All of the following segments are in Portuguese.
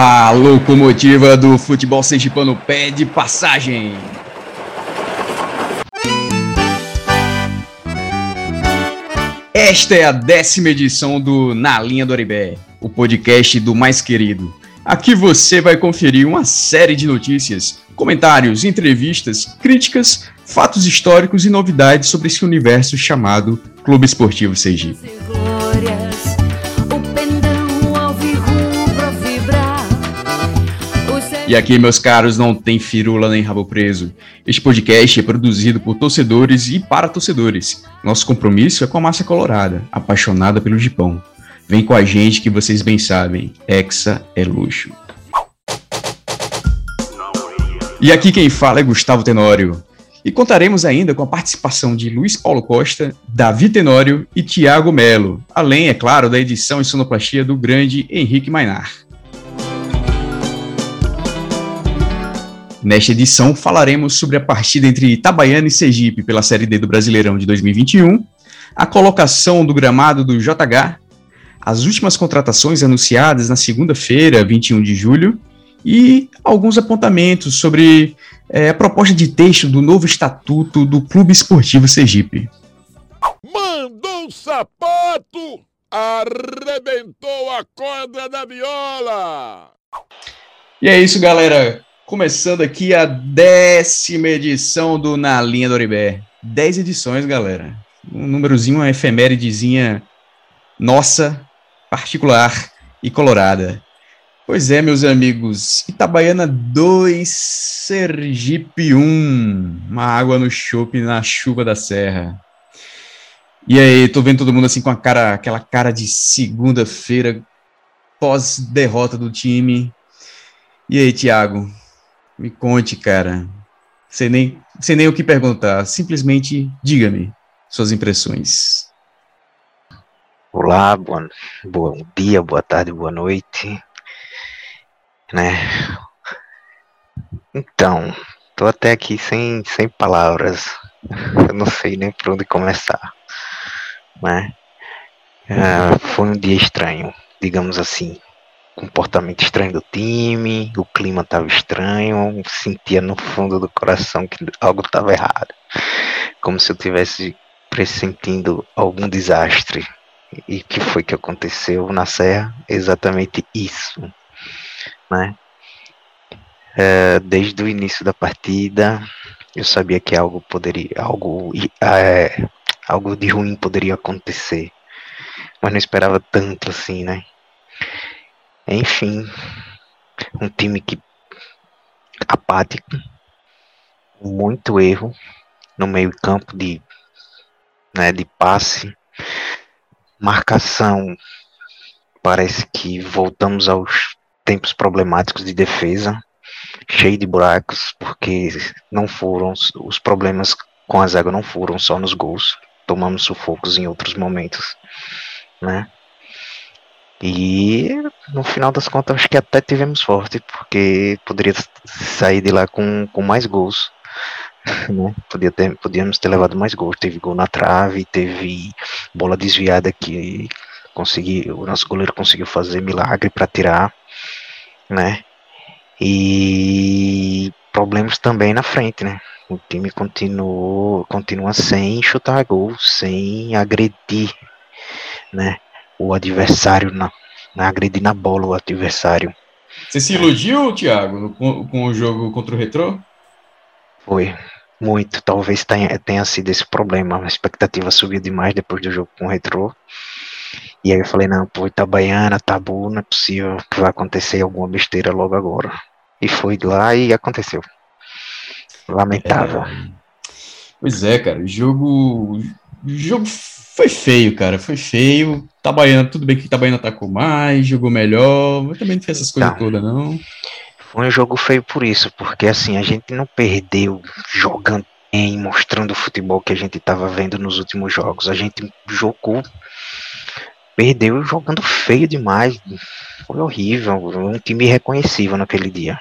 A locomotiva do futebol sergipano pede passagem. Esta é a décima edição do Na Linha do Aribé, o podcast do mais querido. Aqui você vai conferir uma série de notícias, comentários, entrevistas, críticas, fatos históricos e novidades sobre esse universo chamado Clube Esportivo Sergipe. E aqui, meus caros, não tem firula nem rabo preso. Este podcast é produzido por torcedores e para torcedores. Nosso compromisso é com a massa colorada, apaixonada pelo Gipão. Vem com a gente que vocês bem sabem, Hexa é luxo. E aqui quem fala é Gustavo Tenório. E contaremos ainda com a participação de Luiz Paulo Costa, Davi Tenório e Tiago Melo, além, é claro, da edição e sonoplastia do grande Henrique Mainar. Nesta edição, falaremos sobre a partida entre Itabaiana e Sergipe pela Série D do Brasileirão de 2021, a colocação do gramado do JH, as últimas contratações anunciadas na segunda-feira, 21 de julho, e alguns apontamentos sobre é, a proposta de texto do novo estatuto do Clube Esportivo Sergipe. Mandou o sapato, arrebentou a corda da viola. E é isso, galera. Começando aqui a décima edição do Na Linha do Oribé. Dez edições, galera. Um númerozinho, uma efeméridezinha nossa, particular e colorada. Pois é, meus amigos. Itabaiana 2, Sergipe 1. Uma água no chope na chuva da serra. E aí, tô vendo todo mundo assim com a cara, aquela cara de segunda-feira, pós-derrota do time. E aí, Thiago, me conte, cara. Sem nem, sem nem o que perguntar. Simplesmente diga-me suas impressões. Olá, bom, bom dia, boa tarde, boa noite. Né? Então, tô até aqui sem, sem palavras. Eu não sei nem por onde começar. Né? Uh, foi um dia estranho, digamos assim comportamento estranho do time, o clima estava estranho, sentia no fundo do coração que algo estava errado, como se eu tivesse pressentindo algum desastre. E que foi que aconteceu na Serra? Exatamente isso, né? É, desde o início da partida, eu sabia que algo poderia, algo, é, algo de ruim poderia acontecer, mas não esperava tanto assim, né? Enfim, um time que apático, muito erro no meio campo de, né, de passe, marcação. Parece que voltamos aos tempos problemáticos de defesa, cheio de buracos, porque não foram os problemas com a zaga não foram só nos gols, tomamos sufocos em outros momentos, né? E no final das contas, acho que até tivemos sorte, porque poderia sair de lá com, com mais gols. Né? Podia ter, podíamos ter levado mais gols. Teve gol na trave, teve bola desviada que consegui, o nosso goleiro conseguiu fazer milagre para tirar, né? E problemas também na frente, né? O time continuou, continua sem chutar gol, sem agredir, né? O adversário, na, na agredir na bola o adversário. Você se iludiu, Thiago, com, com o jogo contra o Retrô? Foi, muito. Talvez tenha, tenha sido esse problema. A expectativa subiu demais depois do jogo com o Retrô. E aí eu falei, não, pô, Itabaiana, Tabu, não é possível que vai acontecer alguma besteira logo agora. E foi lá e aconteceu. Lamentável. É... Pois é, cara, o jogo. O jogo foi feio, cara. Foi feio. Itabaiana, tudo bem que Itabaiana atacou mais, jogou melhor, mas também não fez essas coisas tá. todas, não. Foi um jogo feio por isso, porque assim, a gente não perdeu jogando bem, mostrando o futebol que a gente estava vendo nos últimos jogos. A gente jogou, perdeu jogando feio demais. Foi horrível, um time irreconhecível naquele dia.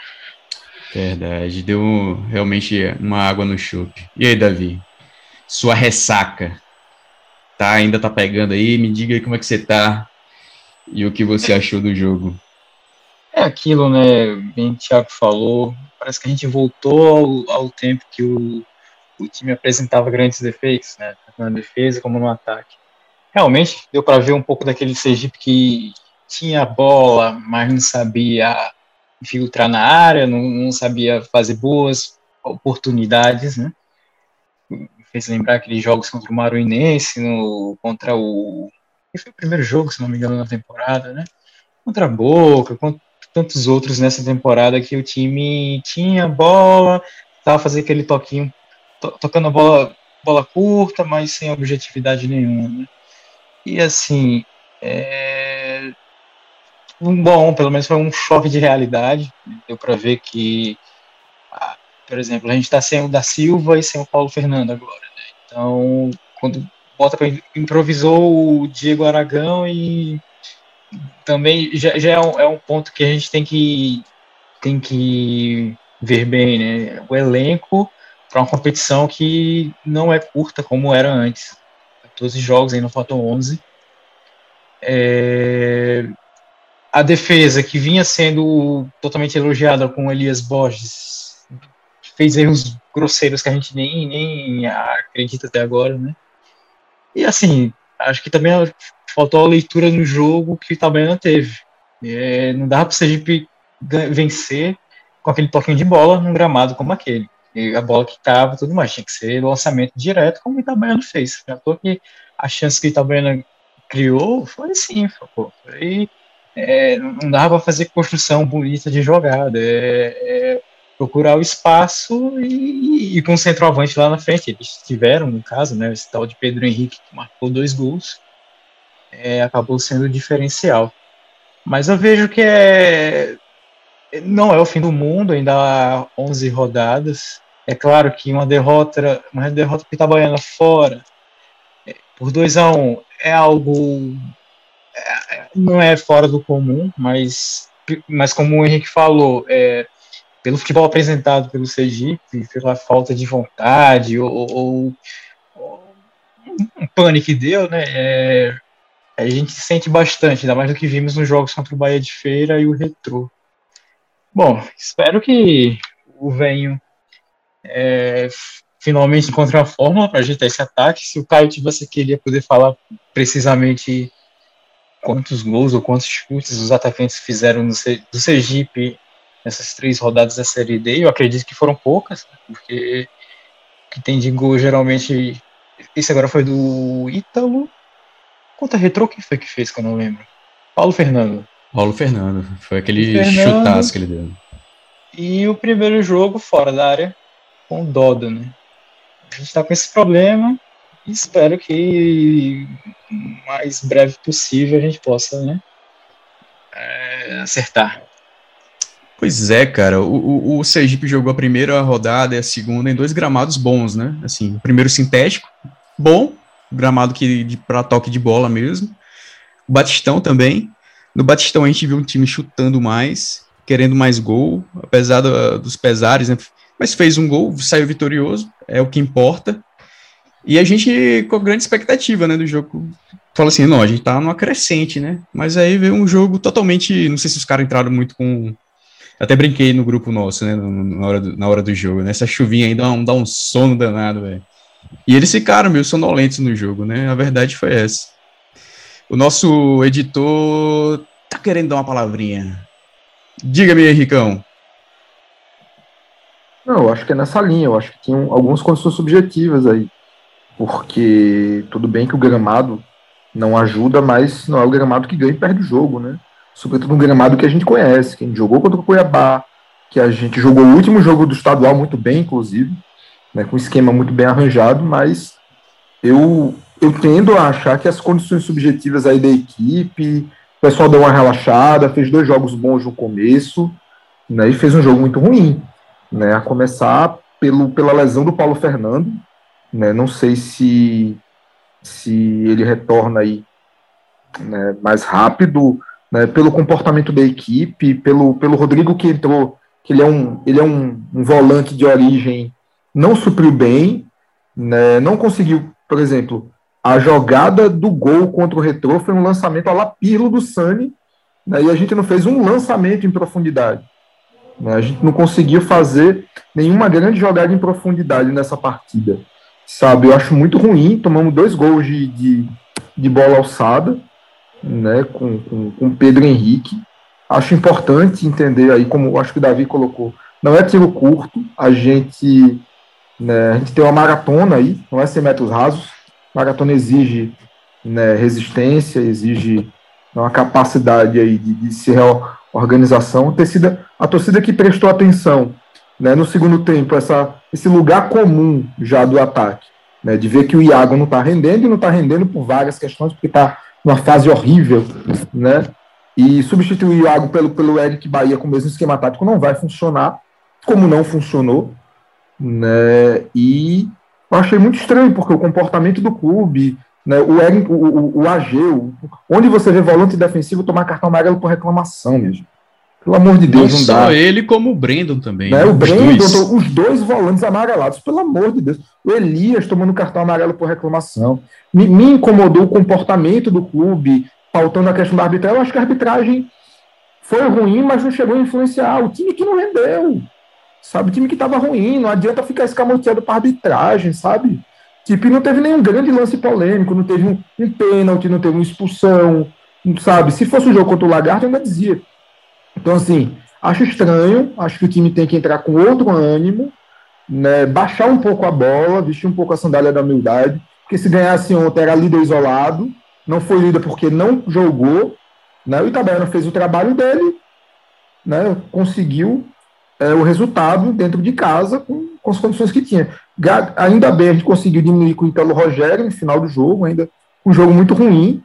Verdade, deu realmente uma água no chope. E aí, Davi? Sua ressaca tá, ainda tá pegando aí, me diga aí como é que você tá e o que você achou do jogo. É, aquilo, né? Bem, o Thiago falou. Parece que a gente voltou ao, ao tempo que o, o time apresentava grandes defeitos, né? Tanto na defesa como no ataque. Realmente deu para ver um pouco daquele Sergipe que tinha bola, mas não sabia infiltrar na área, não, não sabia fazer boas oportunidades, né? Fez lembrar aqueles jogos contra o Maruinense, no, contra o. Que foi o primeiro jogo, se não me engano, na temporada, né? Contra a Boca, contra tantos outros nessa temporada que o time tinha bola, tava fazendo aquele toquinho, to, tocando a bola, bola curta, mas sem objetividade nenhuma, né? E assim, é, bom, pelo menos foi um choque de realidade. Deu para ver que, por exemplo, a gente está sem o da Silva e sem o Paulo Fernando agora. Então, quando bota improvisou o Diego Aragão e também já, já é, um, é, um, ponto que a gente tem que tem que ver bem, né? O elenco para uma competição que não é curta como era antes. 14 jogos, ainda faltam 11. É, a defesa, que vinha sendo totalmente elogiada com Elias Borges, fez erros grosseiros que a gente nem, nem acredita até agora, né? E assim, acho que também faltou a leitura no jogo que também não teve. É, não dava para o Sergipe vencer com aquele toquinho de bola num gramado como aquele. E a bola que estava tudo mais, tinha que ser lançamento direto, como o Itabaiana fez. Já que a chance que o Itabaiana criou foi assim, foi é, não dava para fazer construção bonita de jogada, é, é procurar o espaço e, e, com o centroavante lá na frente. Eles tiveram, no caso, né, esse tal de Pedro Henrique, que marcou dois gols, é, acabou sendo diferencial. Mas eu vejo que é, não é o fim do mundo, ainda há 11 rodadas. É claro que uma derrota, uma derrota para Itabaiana fora, é, por 2 a 1 um, é algo não é fora do comum, mas, mas como o Henrique falou, é, pelo futebol apresentado pelo Sergipe, pela falta de vontade ou, ou, ou um pânico que deu, né? É, a gente sente bastante, ainda mais do que vimos nos jogos contra o Bahia de Feira e o Retrô. Bom, espero que o Venho é, finalmente encontre uma fórmula para ajeitar esse ataque. Se o Caio tivesse aqui, ia poder falar precisamente quantos gols ou quantos chutes os atacantes fizeram no, do Sergipe nessas três rodadas da Série D. Eu acredito que foram poucas, né, porque o que tem de gol geralmente. Esse agora foi do Ítalo. Contra Retrô, quem foi que fez que eu não lembro? Paulo Fernando. Paulo Fernando, foi aquele Fernando, chutaço que ele deu. E o primeiro jogo fora da área com o Dodo, né? A gente tá com esse problema espero que o mais breve possível a gente possa né, é, acertar. Pois é, cara. O, o, o, Sergipe jogou a primeira rodada e a segunda em dois gramados bons, né? Assim, o primeiro sintético, bom, gramado que para toque de bola mesmo. O Batistão também. No Batistão a gente viu um time chutando mais, querendo mais gol, apesar do, dos pesares, né? Mas fez um gol, saiu vitorioso, é o que importa. E a gente com grande expectativa, né, do jogo. Fala assim, não, a gente tá numa crescente, né? Mas aí veio um jogo totalmente. Não sei se os caras entraram muito com. Até brinquei no grupo nosso, né? Na hora do, na hora do jogo, né? Essa chuvinha aí dá um, dá um sono danado, velho. E eles ficaram meio sonolentos no jogo, né? A verdade foi essa. O nosso editor tá querendo dar uma palavrinha. Diga-me, Henricão. Não, eu acho que é nessa linha. Eu acho que tinha algumas condições subjetivas aí porque tudo bem que o gramado não ajuda, mas não é o gramado que ganha e perde o jogo, né? Sobretudo um gramado que a gente conhece, que a gente jogou contra o Cuiabá, que a gente jogou o último jogo do estadual muito bem, inclusive, né, com um esquema muito bem arranjado, mas eu, eu tendo a achar que as condições subjetivas aí da equipe, o pessoal deu uma relaxada, fez dois jogos bons no começo, né, e fez um jogo muito ruim, né, a começar pelo, pela lesão do Paulo Fernando, né? Não sei se, se ele retorna aí né, mais rápido, né, pelo comportamento da equipe, pelo, pelo Rodrigo que entrou, que ele é um, ele é um, um volante de origem, não supriu bem, né, não conseguiu, por exemplo, a jogada do gol contra o Retrô foi um lançamento a lapilo do Sani, né, e a gente não fez um lançamento em profundidade. Né, a gente não conseguiu fazer nenhuma grande jogada em profundidade nessa partida. Sabe, eu acho muito ruim. Tomamos dois gols de, de, de bola alçada, né, com, com, com Pedro Henrique. Acho importante entender aí, como acho que o Davi colocou, não é tiro curto, a gente, né, a gente tem uma maratona aí, não é 100 metros rasos. Maratona exige né, resistência, exige uma capacidade aí de, de se reorganização. A torcida, a torcida que prestou atenção né, no segundo tempo, essa, esse lugar comum já do ataque, né, de ver que o Iago não está rendendo e não está rendendo por várias questões, porque está numa fase horrível, né? E substituir o Iago pelo, pelo Eric Bahia com o mesmo esquema tático não vai funcionar, como não funcionou, né? E eu achei muito estranho, porque o comportamento do clube, né, o, Eric, o, o, o Ageu, onde você vê volante defensivo tomar cartão amarelo por reclamação mesmo. Pelo amor de Deus, não, não só dá. ele, como o Brandon também. Né? O Brandon, dois. os dois volantes amarelados, pelo amor de Deus. O Elias tomando cartão amarelo por reclamação. Me, me incomodou o comportamento do clube, faltando a questão da arbitragem. Eu acho que a arbitragem foi ruim, mas não chegou a influenciar. O time que não rendeu. Sabe, o time que estava ruim, não adianta ficar escamoteado para arbitragem, sabe? Tipo, não teve nenhum grande lance polêmico, não teve um, um pênalti, não teve uma expulsão, sabe? Se fosse o um jogo contra o Lagarto, eu ainda dizia, então, assim, acho estranho, acho que o time tem que entrar com outro ânimo, né, baixar um pouco a bola, vestir um pouco a sandália da humildade, porque se ganhasse ontem era líder isolado, não foi líder porque não jogou, né, o Itabaiana fez o trabalho dele, né, conseguiu é, o resultado dentro de casa com, com, as condições que tinha. Ainda bem a gente conseguiu diminuir com o Italo Rogério no final do jogo, ainda um jogo muito ruim,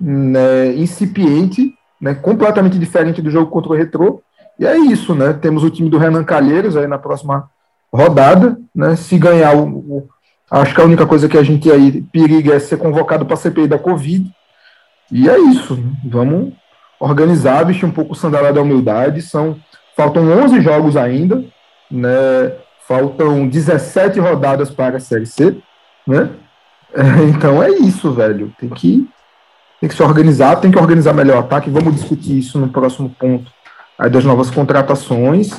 né, incipiente, né, completamente diferente do jogo contra o Retrô. E é isso, né? Temos o time do Renan Calheiros aí na próxima rodada, né? Se ganhar o, o acho que a única coisa que a gente aí periga é ser convocado para a CPI da Covid. E é isso. Né? Vamos organizar, vestir um pouco o sandália da humildade. São faltam 11 jogos ainda, né? Faltam 17 rodadas para a Série C, né? Então é isso, velho. Tem que tem que se organizar, tem que organizar melhor o ataque. Vamos discutir isso no próximo ponto aí das novas contratações,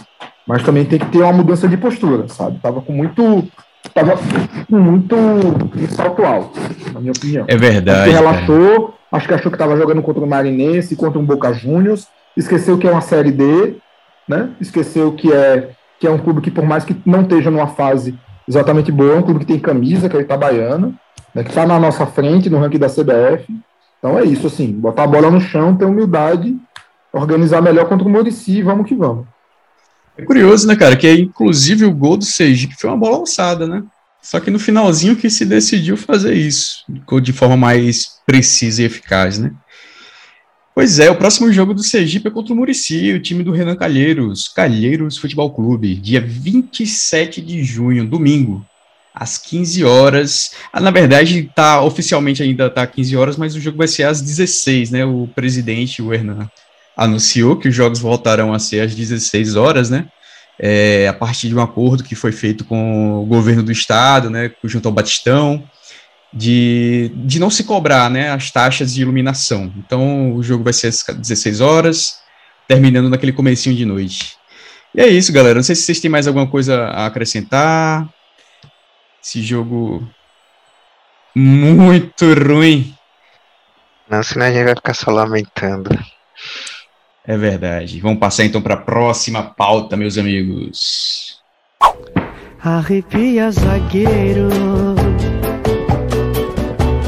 mas também tem que ter uma mudança de postura, sabe? Tava com muito. Tava com muito salto alto, na minha opinião. É verdade. Acho cara. acho que achou que estava jogando contra o Marinense, contra um Boca Juniors, esqueceu que é uma série D, né? Esqueceu que é, que é um clube que, por mais que não esteja numa fase exatamente boa, é um clube que tem camisa, que é o Itabaiana, né? que está na nossa frente no ranking da CBF então é isso, assim, botar a bola no chão, ter humildade, organizar melhor contra o Murici, vamos que vamos. É curioso, né, cara, que inclusive o gol do Sergipe foi uma bola alçada, né? Só que no finalzinho que se decidiu fazer isso, de forma mais precisa e eficaz, né? Pois é, o próximo jogo do Sergipe é contra o Murici, o time do Renan Calheiros, Calheiros Futebol Clube, dia 27 de junho, domingo, às 15 horas. Ah, na verdade, tá oficialmente ainda tá 15 horas, mas o jogo vai ser às 16, né? O presidente, o Hernan, anunciou que os jogos voltarão a ser às 16 horas, né? É, a partir de um acordo que foi feito com o governo do estado, né, junto ao Batistão, de, de não se cobrar né, as taxas de iluminação. Então, o jogo vai ser às 16 horas, terminando naquele comecinho de noite. E é isso, galera. Não sei se vocês têm mais alguma coisa a acrescentar. Esse jogo muito ruim. Não, senão a gente vai ficar só lamentando. É verdade. Vamos passar então para a próxima pauta, meus amigos. Arrepia, zagueiro.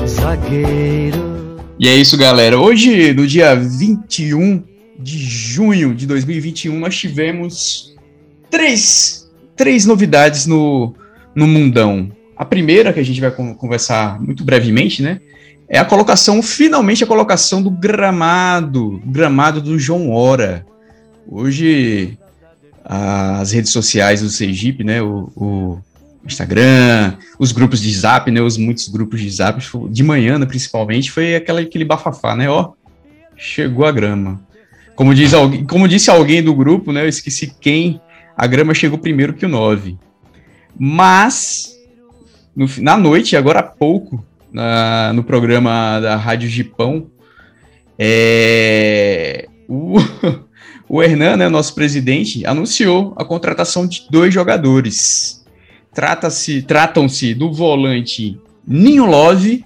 Zagueiro. E é isso, galera. Hoje, no dia 21 de junho de 2021, nós tivemos três, três novidades no no mundão. A primeira, que a gente vai conversar muito brevemente, né? É a colocação, finalmente a colocação do gramado, gramado do João Hora. Hoje, as redes sociais do Sergipe, né? O, o Instagram, os grupos de zap, né? Os muitos grupos de zap, de manhã, né, principalmente, foi aquela, aquele bafafá, né? Ó, chegou a grama. Como, diz alguém, como disse alguém do grupo, né? Eu esqueci quem. A grama chegou primeiro que o 9. Mas, no, na noite, agora há pouco, na, no programa da Rádio Gipão, é, o, o Hernan, né, nosso presidente, anunciou a contratação de dois jogadores. Trata-se, tratam-se do volante Ninho Love.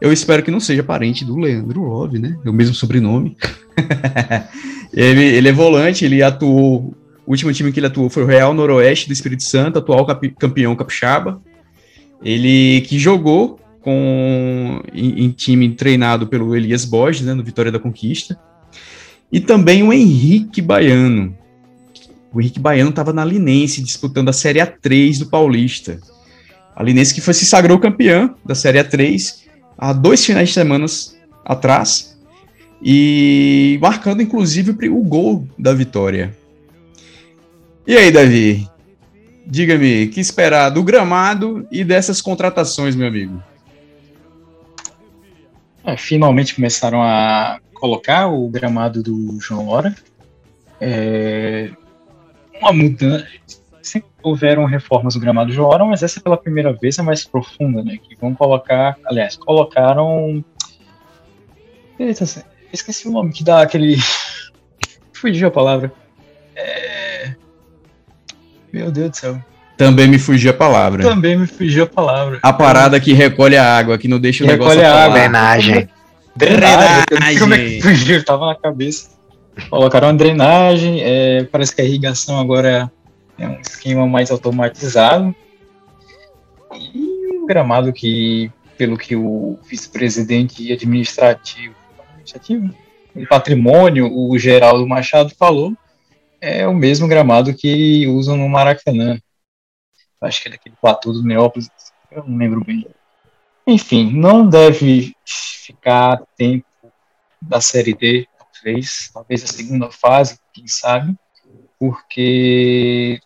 Eu espero que não seja parente do Leandro Love, né? É o mesmo sobrenome. ele, ele é volante, ele atuou. O último time que ele atuou foi o Real Noroeste do Espírito Santo, atual capi, campeão capixaba. Ele que jogou com em, em, time treinado pelo Elias Borges, né, no Vitória da Conquista. E também o Henrique Baiano. O Henrique Baiano estava na Linense disputando a Série A3 do Paulista. A Linense que foi se sagrou campeã da Série A3 há dois finais de semana atrás e marcando inclusive o gol da vitória. E aí, Davi? Diga-me, que esperar do gramado e dessas contratações, meu amigo? É, finalmente começaram a colocar o gramado do João Hora. É, uma mudança. Sempre houveram reformas do gramado do João Hora, mas essa é pela primeira vez é mais profunda, né? Que vão colocar. Aliás, colocaram. Eita, esqueci o nome que dá aquele. Fugiu a palavra. É... Meu Deus do céu. Também me fugiu a palavra. Também me fugiu a palavra. A parada que recolhe a água, que não deixa o recolhe negócio a água. Drenagem. Drenagem. Como é que fugiu? Tava na cabeça. Colocaram uma drenagem. É, parece que a irrigação agora é um esquema mais automatizado. E um gramado que, pelo que o vice-presidente administrativo, administrativo, o patrimônio, o Geraldo Machado falou, é o mesmo gramado que usam no Maracanã. Acho que é daquele platô do Neópolis, eu não lembro bem. Enfim, não deve ficar tempo da Série D, talvez, talvez a segunda fase, quem sabe, porque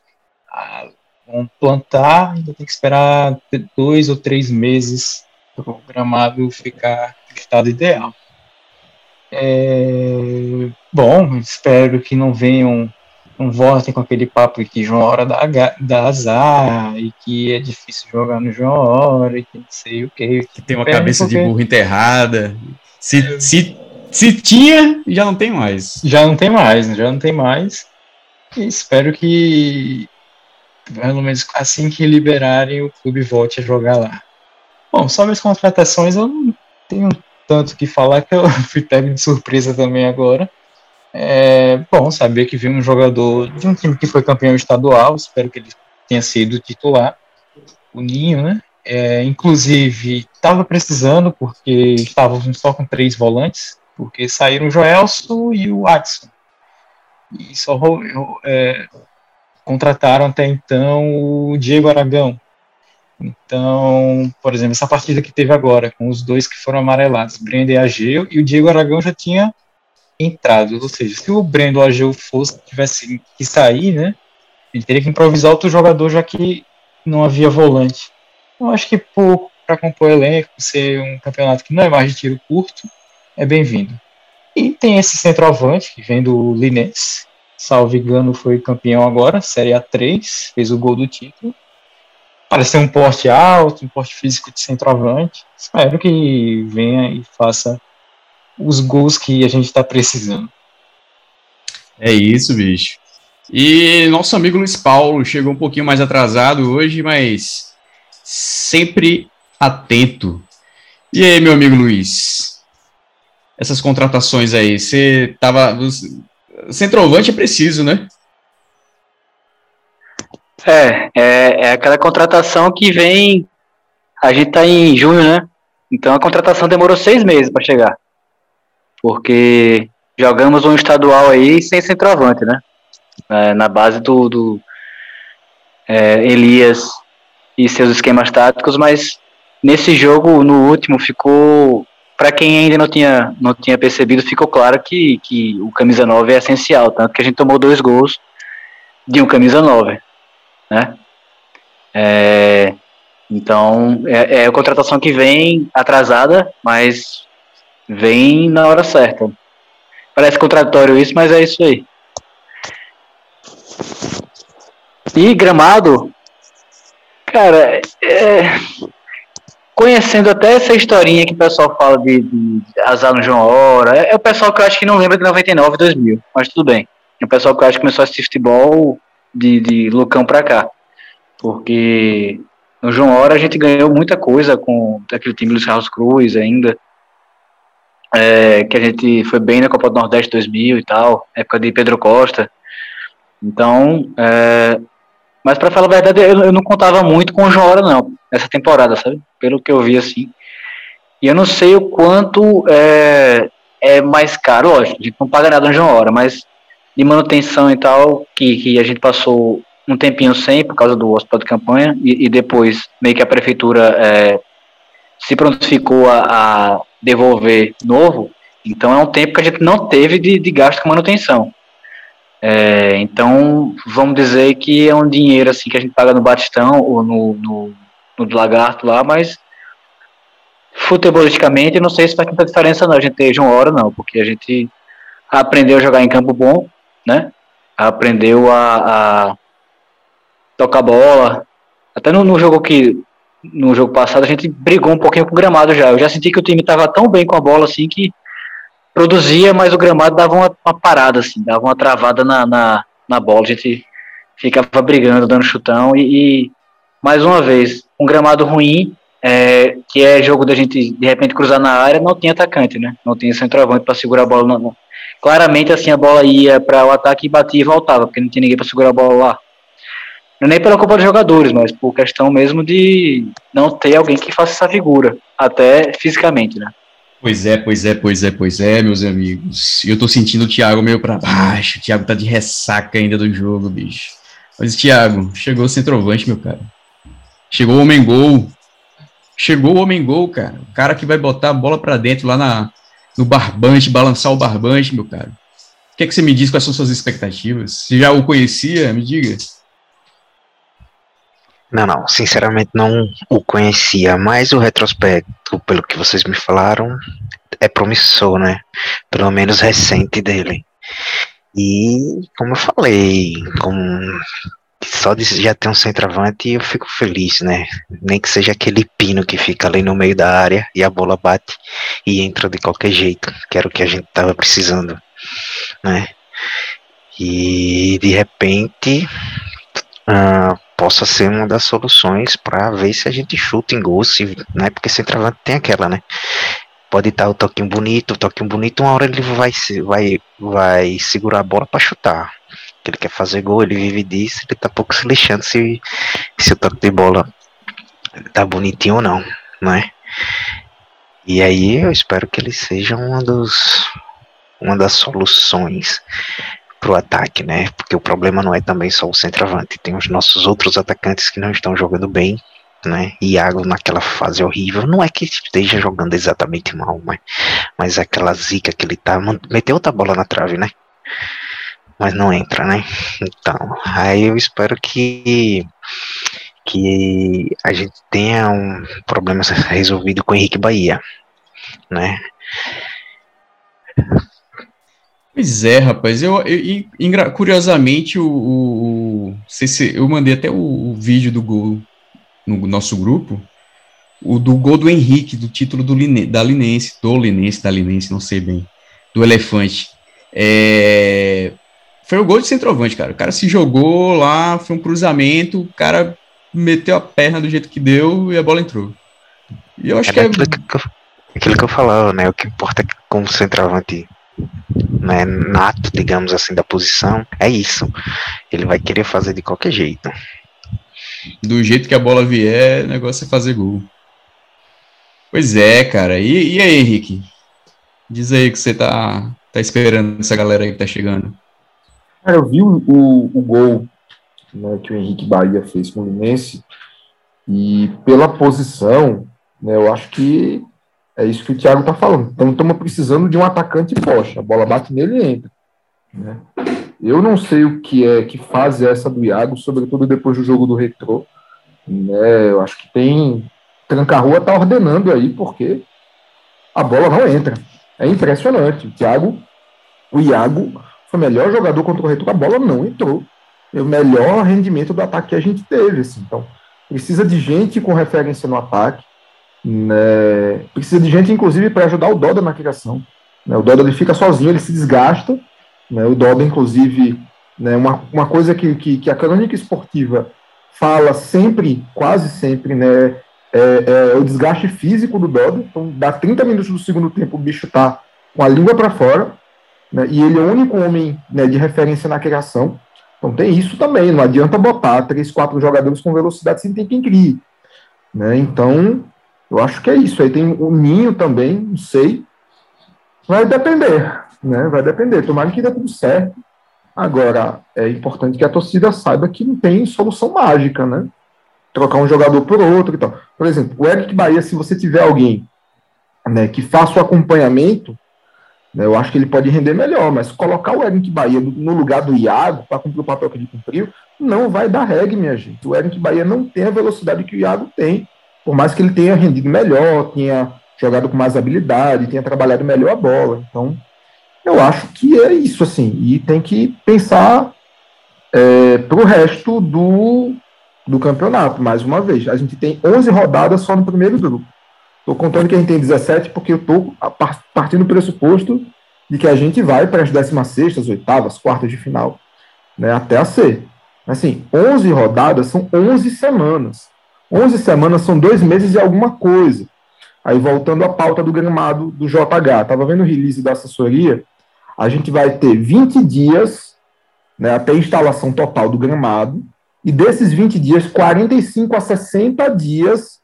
ah, vão plantar, ainda tem que esperar dois ou três meses para o gramado ficar no estado ideal. É, bom, espero que não venham não voltem com aquele papo que João Hora dá, dá azar e que é difícil jogar no João Hora e que não sei o que. Que tem uma cabeça porque... de burro enterrada. Se, é. se, se tinha, já não tem mais. Já não tem mais, já não tem mais. E espero que, pelo menos assim que liberarem, o clube volte a jogar lá. Bom, sobre as contratações, eu não tenho tanto que falar que eu fui pego de surpresa também agora. É bom saber que veio um jogador de um time que foi campeão estadual, espero que ele tenha sido titular, o Ninho, né? É, inclusive, estava precisando, porque estávamos só com três volantes, porque saíram o Joelson e o Adson. E só é, contrataram até então o Diego Aragão. Então, por exemplo, essa partida que teve agora, com os dois que foram amarelados, Brenda e Ageu, e o Diego Aragão já tinha entrado. Ou seja, se o Brendo Ageu fosse, tivesse que sair, né? Ele teria que improvisar outro jogador, já que não havia volante. Eu acho que para compor elenco, ser um campeonato que não é mais de tiro curto, é bem-vindo. E tem esse centroavante que vem do Linense. Salve engano, foi campeão agora, Série A3, fez o gol do título. Parece um porte alto, um porte físico de centroavante. Espero que venha e faça os gols que a gente está precisando. É isso, bicho. E nosso amigo Luiz Paulo chegou um pouquinho mais atrasado hoje, mas sempre atento. E aí, meu amigo Luiz? Essas contratações aí, você tava. Centroavante é preciso, né? É, é, é aquela contratação que vem. A gente tá em junho, né? Então a contratação demorou seis meses para chegar porque jogamos um estadual aí sem centroavante, né? É, na base do, do é, Elias e seus esquemas táticos, mas nesse jogo, no último, ficou. Para quem ainda não tinha, não tinha percebido, ficou claro que, que o camisa 9 é essencial, tanto que a gente tomou dois gols de um camisa 9, né? É, então, é, é a contratação que vem atrasada, mas vem na hora certa. Parece contraditório isso, mas é isso aí. E gramado, cara, é, conhecendo até essa historinha que o pessoal fala de, de azar no João Hora, é, é, o pessoal que eu acho que não lembra de 99 e 2000, mas tudo bem. É o pessoal que eu acho que começou a assistir futebol de, de Lucão pra cá. Porque no João Hora a gente ganhou muita coisa com aquele time Luiz Carlos Cruz ainda. É, que a gente foi bem na Copa do Nordeste 2000 e tal, época de Pedro Costa. Então, é, mas para falar a verdade, eu, eu, não contava muito com o João Hora, não, essa temporada, sabe? Pelo que eu vi assim. E eu não sei o quanto é, é mais caro, lógico, a gente não paga nada no João Hora, mas de manutenção e tal, que, que a gente passou um tempinho sem por causa do hospital de campanha, e, e depois meio que a prefeitura é, se prontificou a, a, devolver novo, então é um tempo que a gente não teve de, de gasto com manutenção. É, então, vamos dizer que é um dinheiro assim que a gente paga no Batistão ou no, no, no Lagarto lá, mas futebolisticamente não sei se faz tanta diferença não, a gente ter uma hora não, porque a gente aprendeu a jogar em campo bom, né? Aprendeu a, a tocar bola. Até no, no, jogo que no jogo passado a gente brigou um pouquinho com o gramado já. Eu já senti que o time estava tão bem com a bola assim que produzia, mas o gramado dava uma, uma parada, assim, dava uma travada na, na, na, bola. A gente ficava brigando, dando chutão. E, e mais uma vez, um gramado ruim, é, que é jogo da gente de repente cruzar na área, não tinha atacante, né? Não tinha centroavante para segurar a bola. Não, não. Claramente, assim, a bola ia para o ataque e batia e voltava, porque não tinha ninguém para segurar a bola lá. Não é nem pela culpa dos jogadores, mas por questão mesmo de não ter alguém que faça essa figura, até fisicamente, né? Pois é, pois é, pois é, pois é, meus amigos. Eu tô sentindo o Thiago meio para baixo. O Thiago tá de ressaca ainda do jogo, bicho. Mas, Thiago, chegou o centroavante, meu cara. Chegou o homem gol. Chegou o homem gol, cara. O cara que vai botar a bola para dentro lá na, no barbante, balançar o barbante, meu cara. O que, é que você me diz? Quais são suas expectativas? Você já o conhecia? Me diga. Não, não, sinceramente não o conhecia, mas o retrospecto, pelo que vocês me falaram, é promissor, né? Pelo menos recente dele. E, como eu falei, como só de já ter um centroavante, eu fico feliz, né? Nem que seja aquele pino que fica ali no meio da área e a bola bate e entra de qualquer jeito, que era o que a gente tava precisando, né? E de repente, uh, possa ser uma das soluções para ver se a gente chuta em gol, se, né? Porque centroavante tem aquela, né? Pode estar o toquinho bonito, o toquinho bonito, uma hora ele vai, vai, vai segurar a bola para chutar. Ele quer fazer gol, ele vive disso, ele tá pouco se lixando se, se o toque de bola tá bonitinho ou não, né? E aí eu espero que ele seja uma dos uma das soluções pro ataque, né? Porque o problema não é também só o centroavante, tem os nossos outros atacantes que não estão jogando bem, né? Iago naquela fase horrível, não é que esteja jogando exatamente mal, mas, mas aquela zica que ele tá, meteu outra bola na trave, né? Mas não entra, né? Então, aí eu espero que que a gente tenha um problema resolvido com o Henrique Bahia, né? Pois é, rapaz. Eu, eu, eu curiosamente, o, o, se, eu mandei até o, o, vídeo do gol no nosso grupo, o do gol do Henrique, do título do Line, da Linense, do Linense, da Linense, não sei bem, do Elefante. É, foi o gol de centroavante, cara. O cara se jogou lá, foi um cruzamento, o cara meteu a perna do jeito que deu e a bola entrou. E eu acho é que é. Aquilo que, eu, aquilo que eu falava, né? O que importa é que, como centroavante né, nato, digamos assim, da posição, é isso. Ele vai querer fazer de qualquer jeito. Do jeito que a bola vier, o negócio é fazer gol. Pois é, cara. E, e aí, Henrique? Diz aí que você tá, tá esperando essa galera aí que tá chegando. Cara, eu vi o, o, o gol né, que o Henrique Bahia fez com o Linense e pela posição, né, eu acho que é isso que o Thiago está falando. Então estamos precisando de um atacante forte. A bola bate nele e entra. Né? Eu não sei o que é que faz essa do Iago, sobretudo depois do jogo do Retrô. Né? Eu acho que tem. Tranca-rua está ordenando aí, porque a bola não entra. É impressionante. O Thiago, o Iago foi o melhor jogador contra o Retrô, a bola não entrou. É o melhor rendimento do ataque que a gente teve. Assim. Então, precisa de gente com referência no ataque Né? Precisa de gente, inclusive, para ajudar o Doda na criação. Né? O Doda ele fica sozinho, ele se desgasta. Né? O Doda, inclusive, né? uma, uma coisa que, que, que a crônica esportiva fala sempre, quase sempre, né? É, é, o desgaste físico do Doda. Então, dá 30 minutos do segundo tempo, o bicho tá com a língua para fora, né? e ele é o único homem né, de referência na criação. Então, tem isso também. Não adianta botar três, quatro jogadores com velocidade sem ter quem crie. Né? Então, eu acho que é isso. Aí tem o Ninho também, não sei. Vai depender, né? Vai depender. Tomara que dê tudo certo. Agora, é importante que a torcida saiba que não tem solução mágica, né? Trocar um jogador por outro e tal. Por exemplo, o Eric Bahia, se você tiver alguém né, que faça o acompanhamento, né, eu acho que ele pode render melhor, mas colocar o Eric Bahia no lugar do Iago para cumprir o papel que ele cumpriu, não vai dar reggae, minha gente. O Eric Bahia não tem a velocidade que o Iago tem, por mais que ele tenha rendido melhor, tenha jogado com mais habilidade, tenha trabalhado melhor a bola. Então, eu acho que é isso, assim. E tem que pensar é, para o resto do, do campeonato, mais uma vez. A gente tem 11 rodadas só no primeiro grupo. Estou contando que a gente tem 17 porque eu estou partindo do pressuposto de que a gente vai para as 16, oitavas, quartas de final, né, até a C. Assim, 11 rodadas são 11 semanas. 11 semanas são dois meses e alguma coisa. Aí, voltando à pauta do gramado do JH, estava vendo o release da assessoria, a gente vai ter 20 dias né, até a instalação total do gramado, e desses 20 dias, 45 a 60 dias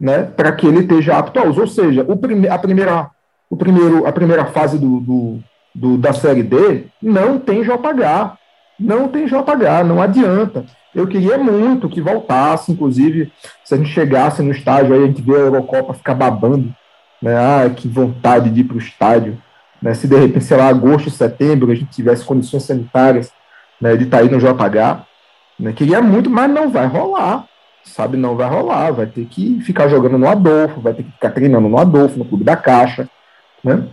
né, para que ele esteja apto a uso. Ou seja, o prime a, primeira, o primeiro, a primeira fase do, do, do, da Série D não tem JH. Não tem JH, não adianta. Eu queria muito que voltasse, inclusive, se a gente chegasse no estádio, aí a gente vê a Eurocopa ficar babando, né? Ah, que vontade de ir para o estádio. Né? Se de repente, sei lá, agosto, setembro, a gente tivesse condições sanitárias né, de estar tá aí no JH, né? queria muito, mas não vai rolar, sabe? Não vai rolar, vai ter que ficar jogando no Adolfo, vai ter que ficar treinando no Adolfo, no Clube da Caixa, né?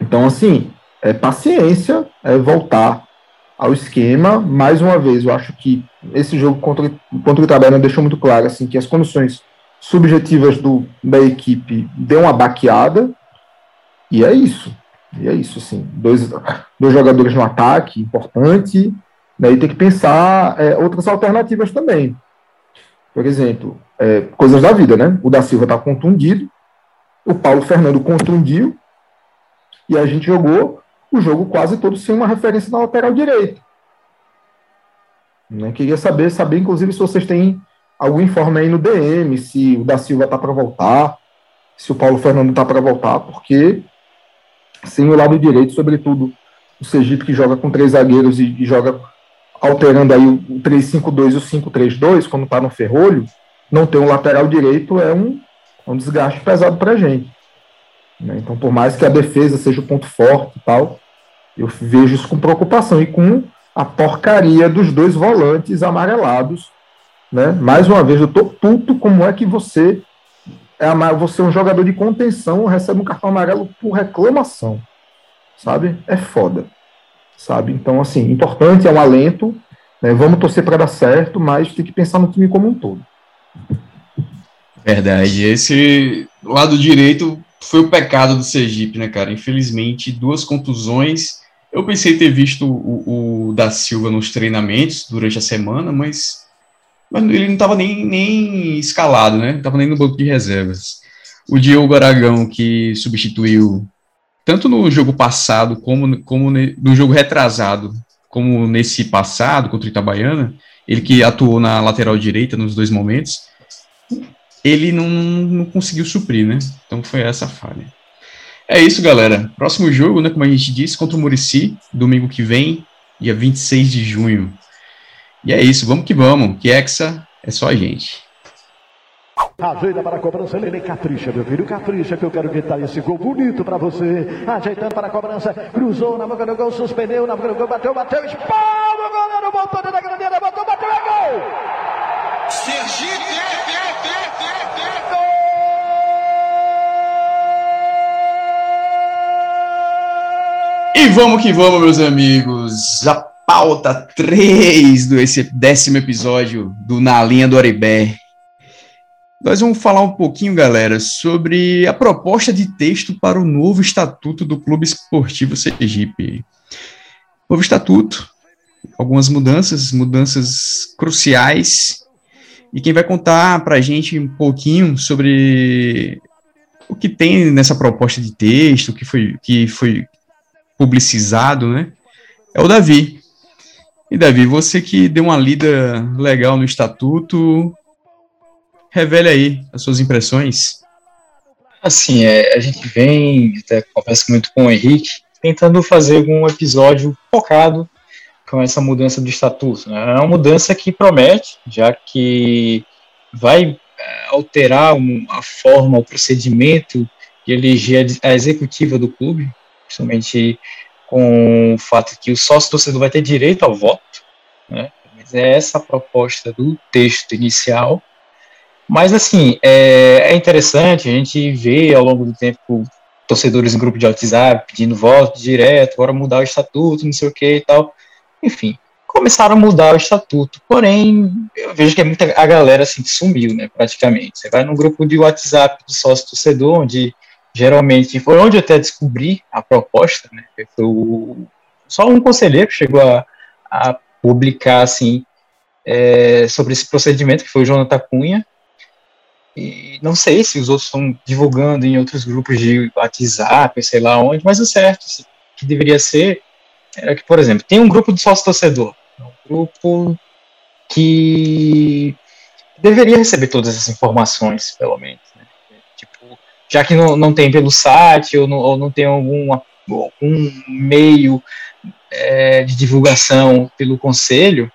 Então, assim, é paciência, é voltar ao esquema. Mais uma vez, eu acho que esse jogo contra, contra o Itabaiana deixou muito claro assim, que as condições subjetivas do, da equipe deu uma baqueada, e é isso. E é isso, assim. Dois, dois jogadores no ataque, importante, daí né, tem que pensar é, outras alternativas também. Por exemplo, é, coisas da vida, né? O da Silva está contundido, o Paulo Fernando contundiu, e a gente jogou o jogo quase todo sem uma referência na lateral direita. Né? Queria saber, saber, inclusive, se vocês têm algum informe aí no DM, se o da Silva está para voltar, se o Paulo Fernando está para voltar, porque sem o lado direito, sobretudo o Sergipe que joga com três zagueiros e, e joga alterando aí o 3-5-2 e o 5-3-2, como está no Ferrolho, não ter um lateral direito é um, é um desgaste pesado para a gente. Né? Então, por mais que a defesa seja o ponto forte e tal, eu vejo isso com preocupação e com a porcaria dos dois volantes amarelados. Né? Mais uma vez, eu estou puto como é que você é você é um jogador de contenção, recebe um cartão amarelo por reclamação. Sabe? É foda. Sabe? Então, assim, importante, é um alento. Né? Vamos torcer para dar certo, mas tem que pensar no time como um todo. Verdade. Esse lado direito foi o pecado do Sergipe, né, cara? Infelizmente, duas contusões. Eu pensei ter visto o, o da Silva nos treinamentos durante a semana, mas, mas ele não estava nem, nem escalado, né? Não estava nem no banco de reservas. O Diogo Aragão, que substituiu tanto no jogo passado como, como no jogo retrasado, como nesse passado contra o Itabaiana, ele que atuou na lateral direita nos dois momentos, ele não, não conseguiu suprir, né? Então foi essa a falha. É isso, galera. Próximo jogo, né, como a gente disse, contra o Murici, domingo que vem, dia 26 de junho. E é isso, vamos que vamos, que Hexa é só a gente. Ajeita para a cobrança, ele capricha, meu filho, capricha que eu quero gritar esse gol bonito para você. Ajeitando para a cobrança, cruzou na boca do gol, suspendeu na boca do gol, bateu, bateu, espalma o goleiro, voltou da grandeira, bateu, bateu, é gol! Sergipe, E vamos que vamos, meus amigos. A pauta 3 do esse décimo episódio do Na Linha do Oribé. Nós vamos falar um pouquinho, galera, sobre a proposta de texto para o novo estatuto do Clube Esportivo Sergipe. Novo estatuto, algumas mudanças, mudanças cruciais. E quem vai contar para a gente um pouquinho sobre o que tem nessa proposta de texto, que foi, que foi publicizado, né? É o Davi. E Davi, você que deu uma lida legal no estatuto, Revele aí as suas impressões. Assim, é, a gente vem, até converso muito com o Henrique, tentando fazer algum episódio focado com essa mudança do estatuto. Né? É uma mudança que promete, já que vai é, alterar um, a forma, o procedimento de eleger a executiva do clube, principalmente com o fato que o sócio torcedor vai ter direito ao voto. Né? Mas é essa a proposta do texto inicial mas, assim, é, é interessante a gente ver ao longo do tempo torcedores em grupo de WhatsApp pedindo voto direto, agora mudar o estatuto, não sei o que e tal. Enfim, começaram a mudar o estatuto. Porém, eu vejo que é muita a galera assim sumiu, né, praticamente. Você vai num grupo de WhatsApp do sócio torcedor, onde geralmente foi onde eu até descobri a proposta, né? O, só um conselheiro chegou a, a publicar assim é, sobre esse procedimento, que foi o Jonathan Cunha, e não sei se os outros estão divulgando em outros grupos de WhatsApp, sei lá onde, mas o certo que deveria ser era que, por exemplo, tem um grupo de sócio torcedor, um grupo que deveria receber todas essas informações, pelo menos. Já que não, não tem pelo site ou não, ou não tem algum, algum meio é, de divulgação pelo conselho,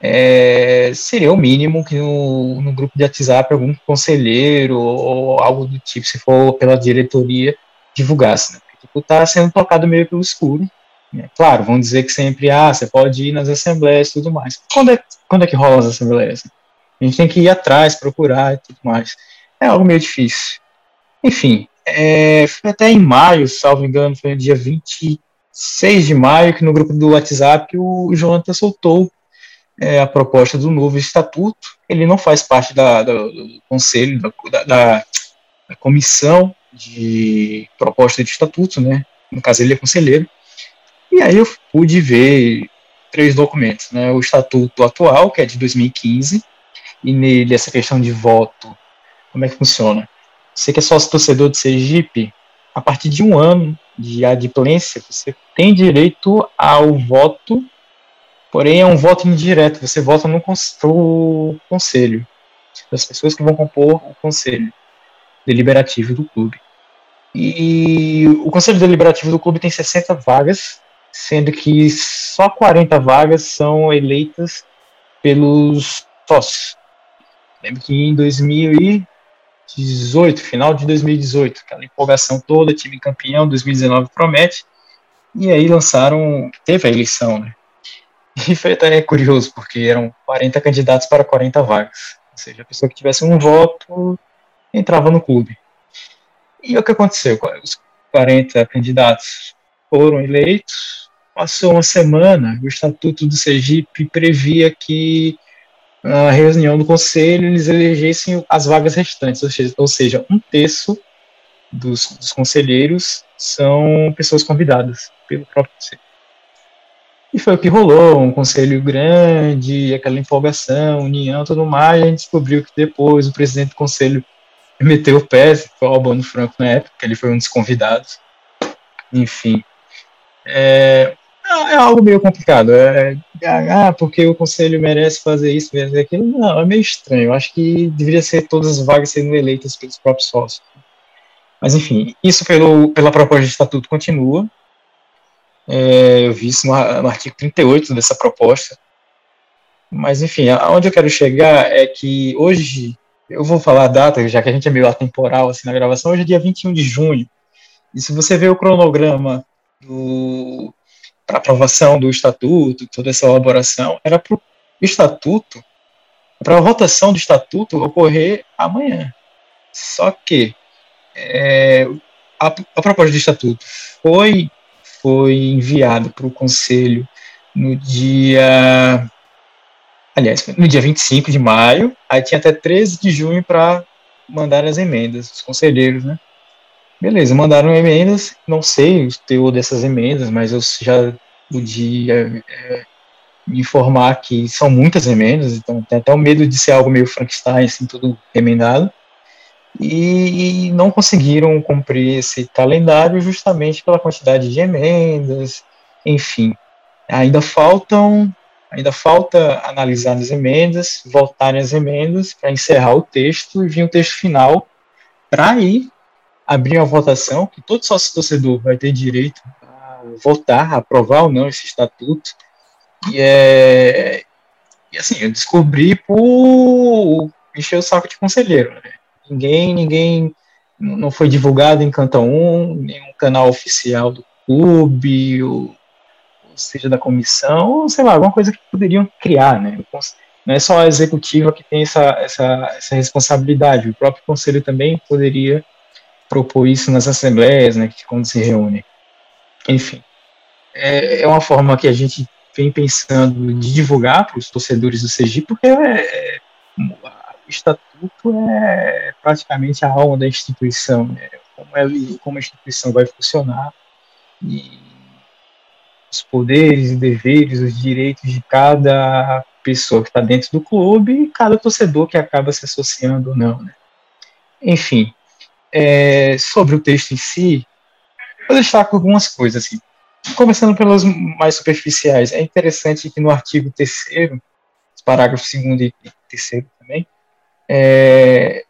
é, seria o mínimo que no, no, grupo de WhatsApp algum conselheiro ou algo do tipo, se for pela diretoria, divulgasse, né? Porque tipo, tá sendo tocado meio pelo escuro. Né? Claro, vão dizer que sempre, ah, você pode ir nas assembleias e tudo mais. Quando é, quando é que rola as assembleias? A gente tem que ir atrás, procurar e tudo mais. É algo meio difícil. Enfim, é, foi até em maio, salvo engano, foi no dia 26 de maio, que no grupo do WhatsApp o Jonathan soltou é, a proposta do novo estatuto. Ele não faz parte da, da do conselho, da, da, da, comissão de proposta de estatuto, né? No caso, ele é conselheiro. E aí eu pude ver três documentos, né? O estatuto atual, que é de 2015, e nele essa questão de voto, como é que funciona? Você que é sócio torcedor de Sergipe, a partir de um ano de adimplência, você tem direito ao voto Porém, é um voto indireto, você vota no conselho, das pessoas que vão compor o conselho deliberativo do clube. E o conselho deliberativo do clube tem 60 vagas, sendo que só 40 vagas são eleitas pelos sócios. Lembro que em 2018, final de 2018, aquela empolgação toda, time campeão, 2019 promete, e aí lançaram, teve a eleição, né? E foi até curioso, porque eram 40 candidatos para 40 vagas. Ou seja, a pessoa que tivesse um voto entrava no clube. E o que aconteceu? Os 40 candidatos foram eleitos, passou uma semana, o Estatuto do Sergipe previa que na reunião do conselho eles elegessem as vagas restantes, ou seja, ou seja um terço dos, dos conselheiros são pessoas convidadas pelo próprio conselho. E foi o que rolou, um conselho grande, aquela empolgação, união, tudo mais. A gente descobriu que depois o presidente do conselho meteu o pé, foi o Albano Franco na época, ele foi um dos convidados. Enfim. É, é algo meio complicado. É, ah, porque o conselho merece fazer isso, merece aquilo. Não, é meio estranho. Eu acho que deveria ser todas as vagas sendo eleitas pelos próprios sócios. Mas, enfim, isso pelo, pela proposta de estatuto continua. É, eu vi isso no, no artigo 38 dessa proposta. Mas, enfim, aonde eu quero chegar é que hoje, eu vou falar a data, já que a gente é meio atemporal assim, na gravação, hoje é dia 21 de junho. E se você vê o cronograma para aprovação do estatuto, toda essa elaboração, era para o estatuto, para a votação do estatuto ocorrer amanhã. Só que é, a, a proposta do estatuto foi foi enviado para o Conselho no dia Aliás, no dia 25 de maio, aí tinha até 13 de junho para mandar as emendas, os conselheiros, né? Beleza, mandaram emendas, não sei o teor dessas emendas, mas eu já podia é, me informar que são muitas emendas, então tem até o medo de ser algo meio Frankenstein, assim, tudo emendado e não conseguiram cumprir esse calendário justamente pela quantidade de emendas, enfim. Ainda faltam, ainda falta analisar as emendas, voltarem as emendas para encerrar o texto e vir o texto final para aí abrir uma votação que todo sócio torcedor vai ter direito a votar, a aprovar ou não esse estatuto. E é e assim, eu descobri por encher o saco de conselheiro, né? Ninguém, ninguém não foi divulgado em Canta 1, nenhum canal oficial do clube, ou, ou, seja, da comissão, ou sei lá, alguma coisa que poderiam criar, né? Não é só a executiva que tem essa, essa, essa responsabilidade, o próprio conselho também poderia propor isso nas assembleias, né, que quando se reúne. Enfim, é, é uma forma que a gente vem pensando de divulgar para os torcedores do Sergipe, porque é, é, o estatuto é praticamente a alma da instituição, né? como, ele, como a instituição vai funcionar e os poderes e deveres, os direitos de cada pessoa que está dentro do clube e cada torcedor que acaba se associando ou não. Né? Enfim, é, sobre o texto em si, vou destacar algumas coisas. Assim. Começando pelas mais superficiais, é interessante que no artigo 3 parágrafo 2 e 3 também, é,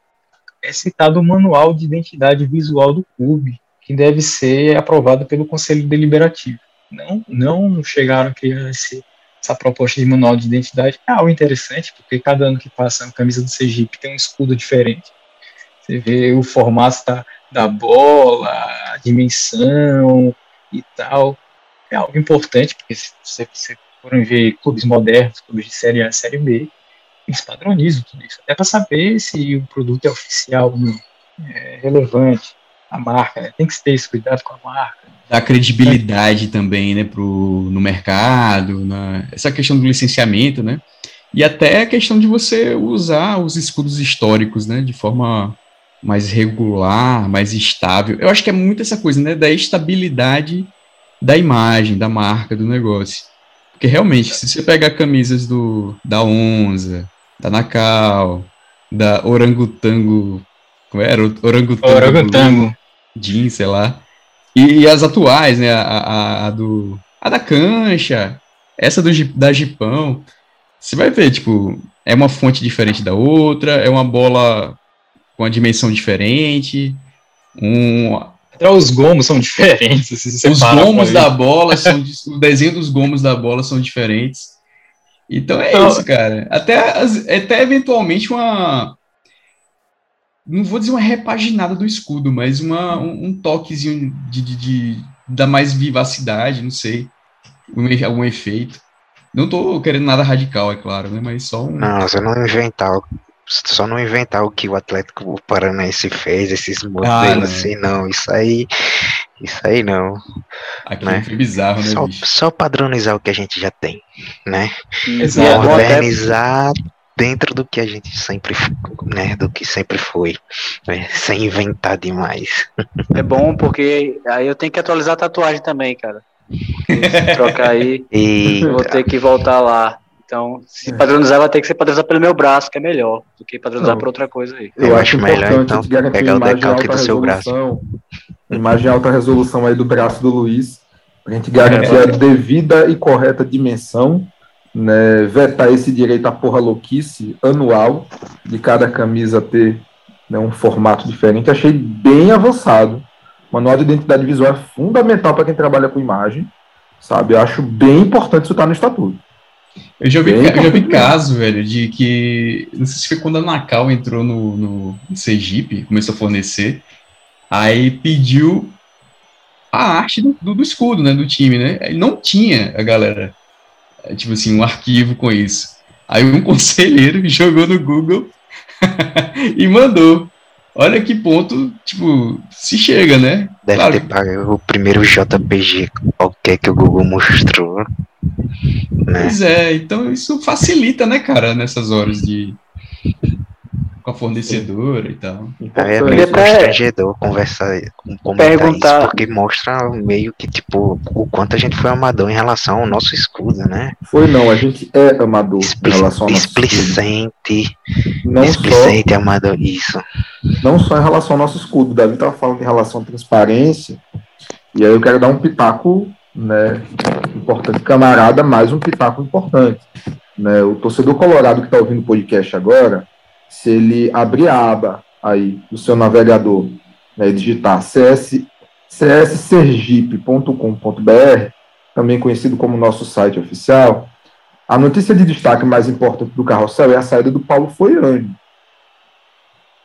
é citado o manual de identidade visual do clube, que deve ser aprovado pelo Conselho Deliberativo. Não, não chegaram a criar esse, essa proposta de manual de identidade. É algo interessante, porque cada ano que passa a camisa do Sergipe tem um escudo diferente. Você vê o formato da, da bola, a dimensão e tal. É algo importante, porque se você, você forem ver clubes modernos, clubes de Série A, Série B, eles padronizam tudo isso, até para saber se o produto é oficial ou não, é relevante, a marca, né? tem que ter esse cuidado com a marca. Dá credibilidade também, né, pro, no mercado, na, essa questão do licenciamento, né, e até a questão de você usar os escudos históricos, né, de forma mais regular, mais estável. Eu acho que é muito essa coisa, né, da estabilidade da imagem, da marca, do negócio. Porque realmente, se você pegar camisas do da Onza, da Nakal, da Orangotango. Como era? Orangotango. Orangotango. Jean, sei lá. E, e, as atuais, né? A, a, a, do. A da Cancha, essa do, da Gipão. Você vai ver, tipo, é uma fonte diferente da outra, é uma bola com uma dimensão diferente. Um, até os gomos são diferentes. Os gomos da bola são. o desenho dos gomos da bola são diferentes. Então é então, isso, cara. Até, até eventualmente uma. Não vou dizer uma repaginada do escudo, mas uma, um, um toquezinho de, de, de, dar mais vivacidade, não sei. Um, algum efeito. Não tô querendo nada radical, é claro, né? Mas só um. Não, você não inventar só não inventar o que o Atlético Paranaense fez, esses modelos ah, assim, não, isso aí, isso aí não. Aqui né? é bizarro, né, só, só, padronizar o que a gente já tem, né? Exato. Modernizar dentro do que a gente sempre, né, do que sempre foi, né? sem inventar demais. É bom porque aí eu tenho que atualizar a tatuagem também, cara. trocar aí, Eita. vou ter que voltar lá. Então, se padronizar, vai ter que ser padronizado pelo meu braço, que é melhor do que padronizar não, por outra coisa aí. Eu, eu acho melhor, então, pegar o decalque do seu braço. Imagem alta resolução aí do braço do Luiz, a gente garantir é, a devida e correta dimensão, né, vetar esse direito à porra louquice anual de cada camisa ter né, um formato diferente. Achei bem avançado. O manual de identidade visual é fundamental para quem trabalha com imagem, sabe? Eu acho bem importante isso estar tá no estatuto. Eu já vi, eu já vi caso, velho, de que. Não sei se foi quando a Nacal entrou no, no, no Sergipe, começou a fornecer. Aí pediu a arte do, do, do, escudo, né? Do time, né? Não tinha a galera, é, tipo assim, um arquivo com isso. Aí um conselheiro jogou no Google e mandou. Olha que ponto, tipo, se chega, né? Deve Claro ter pago o primeiro JPG qualquer que o Google mostrou. Né? Pois é, então isso facilita, né, cara, nessas horas de. Com a fornecedora e tal. Aí é meio até constrangedor conversar, com- comentar perguntar- isso, porque mostra meio que, tipo, o quanto a gente foi amador em relação ao nosso escudo, né? Foi não, a gente é amador Expli- em relação ao nosso escudo. Explicente, Não só, explicente, amador, isso. não só em relação ao nosso escudo. O Davi estava falando em relação à transparência, e aí eu quero dar um pitaco né, importante, camarada, mais um pitaco importante. Né? O torcedor colorado que está ouvindo o podcast agora, se ele abrir a aba aí do seu navegador né, e digitar cs, cssergipe.com.br, também conhecido como nosso site oficial, a notícia de destaque mais importante do carrossel é a saída do Paulo Foiane.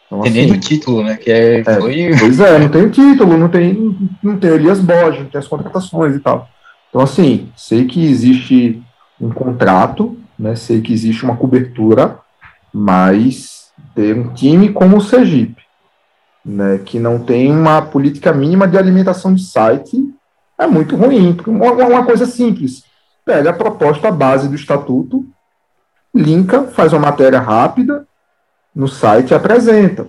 Então, Tem nem assim, no título, né? Que é, É. foi. Pois é, não tem o título, não tem, não tem Elias Borges, não tem as contratações e tal. Então, assim, sei que existe um contrato, né? Sei que existe uma cobertura, mas ter um time como o Sergipe, né? Que não tem uma política mínima de alimentação de site, é muito ruim. porque Uma, uma coisa simples. Pega a proposta base do estatuto, linka, faz uma matéria rápida no site e apresenta.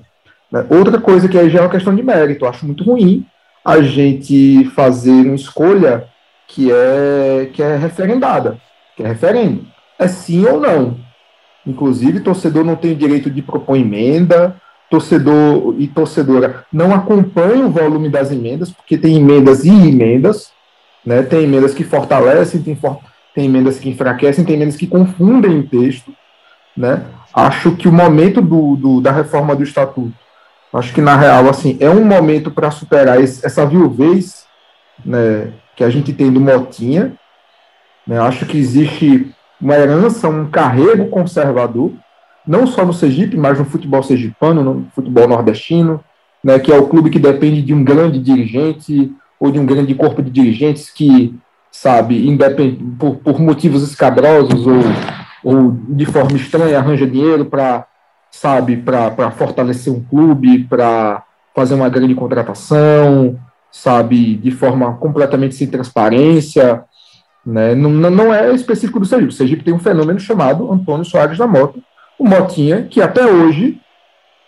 né? Outra coisa que aí já é uma questão de mérito, eu acho muito ruim a gente fazer uma escolha que é, que é referendada, que é referendo. É sim ou não. Inclusive, torcedor não tem o direito de propor emenda, torcedor e torcedora não acompanham o volume das emendas, porque tem emendas e emendas, né? tem emendas que fortalecem, tem, for- tem emendas que enfraquecem, tem emendas que confundem o texto. Né? Acho que o momento do, do- da reforma do estatuto Acho que, na real, assim, é um momento para superar esse- essa viuvez né, que a gente tem do Motinha. né? Acho que existe uma herança, um carrego conservador, não só no Sergipe, mas no futebol sergipano, no futebol nordestino, né, que é o clube que depende de um grande dirigente ou de um grande corpo de dirigentes que, sabe, independ... por, por motivos escabrosos ou, ou de forma estranha arranja dinheiro para sabe, para fortalecer um clube, para fazer uma grande contratação, sabe, de forma completamente sem transparência, né? Não, não é específico do Sergipe. O Sergipe tem um fenômeno chamado Antônio Soares da Mota, o Motinha, que até hoje,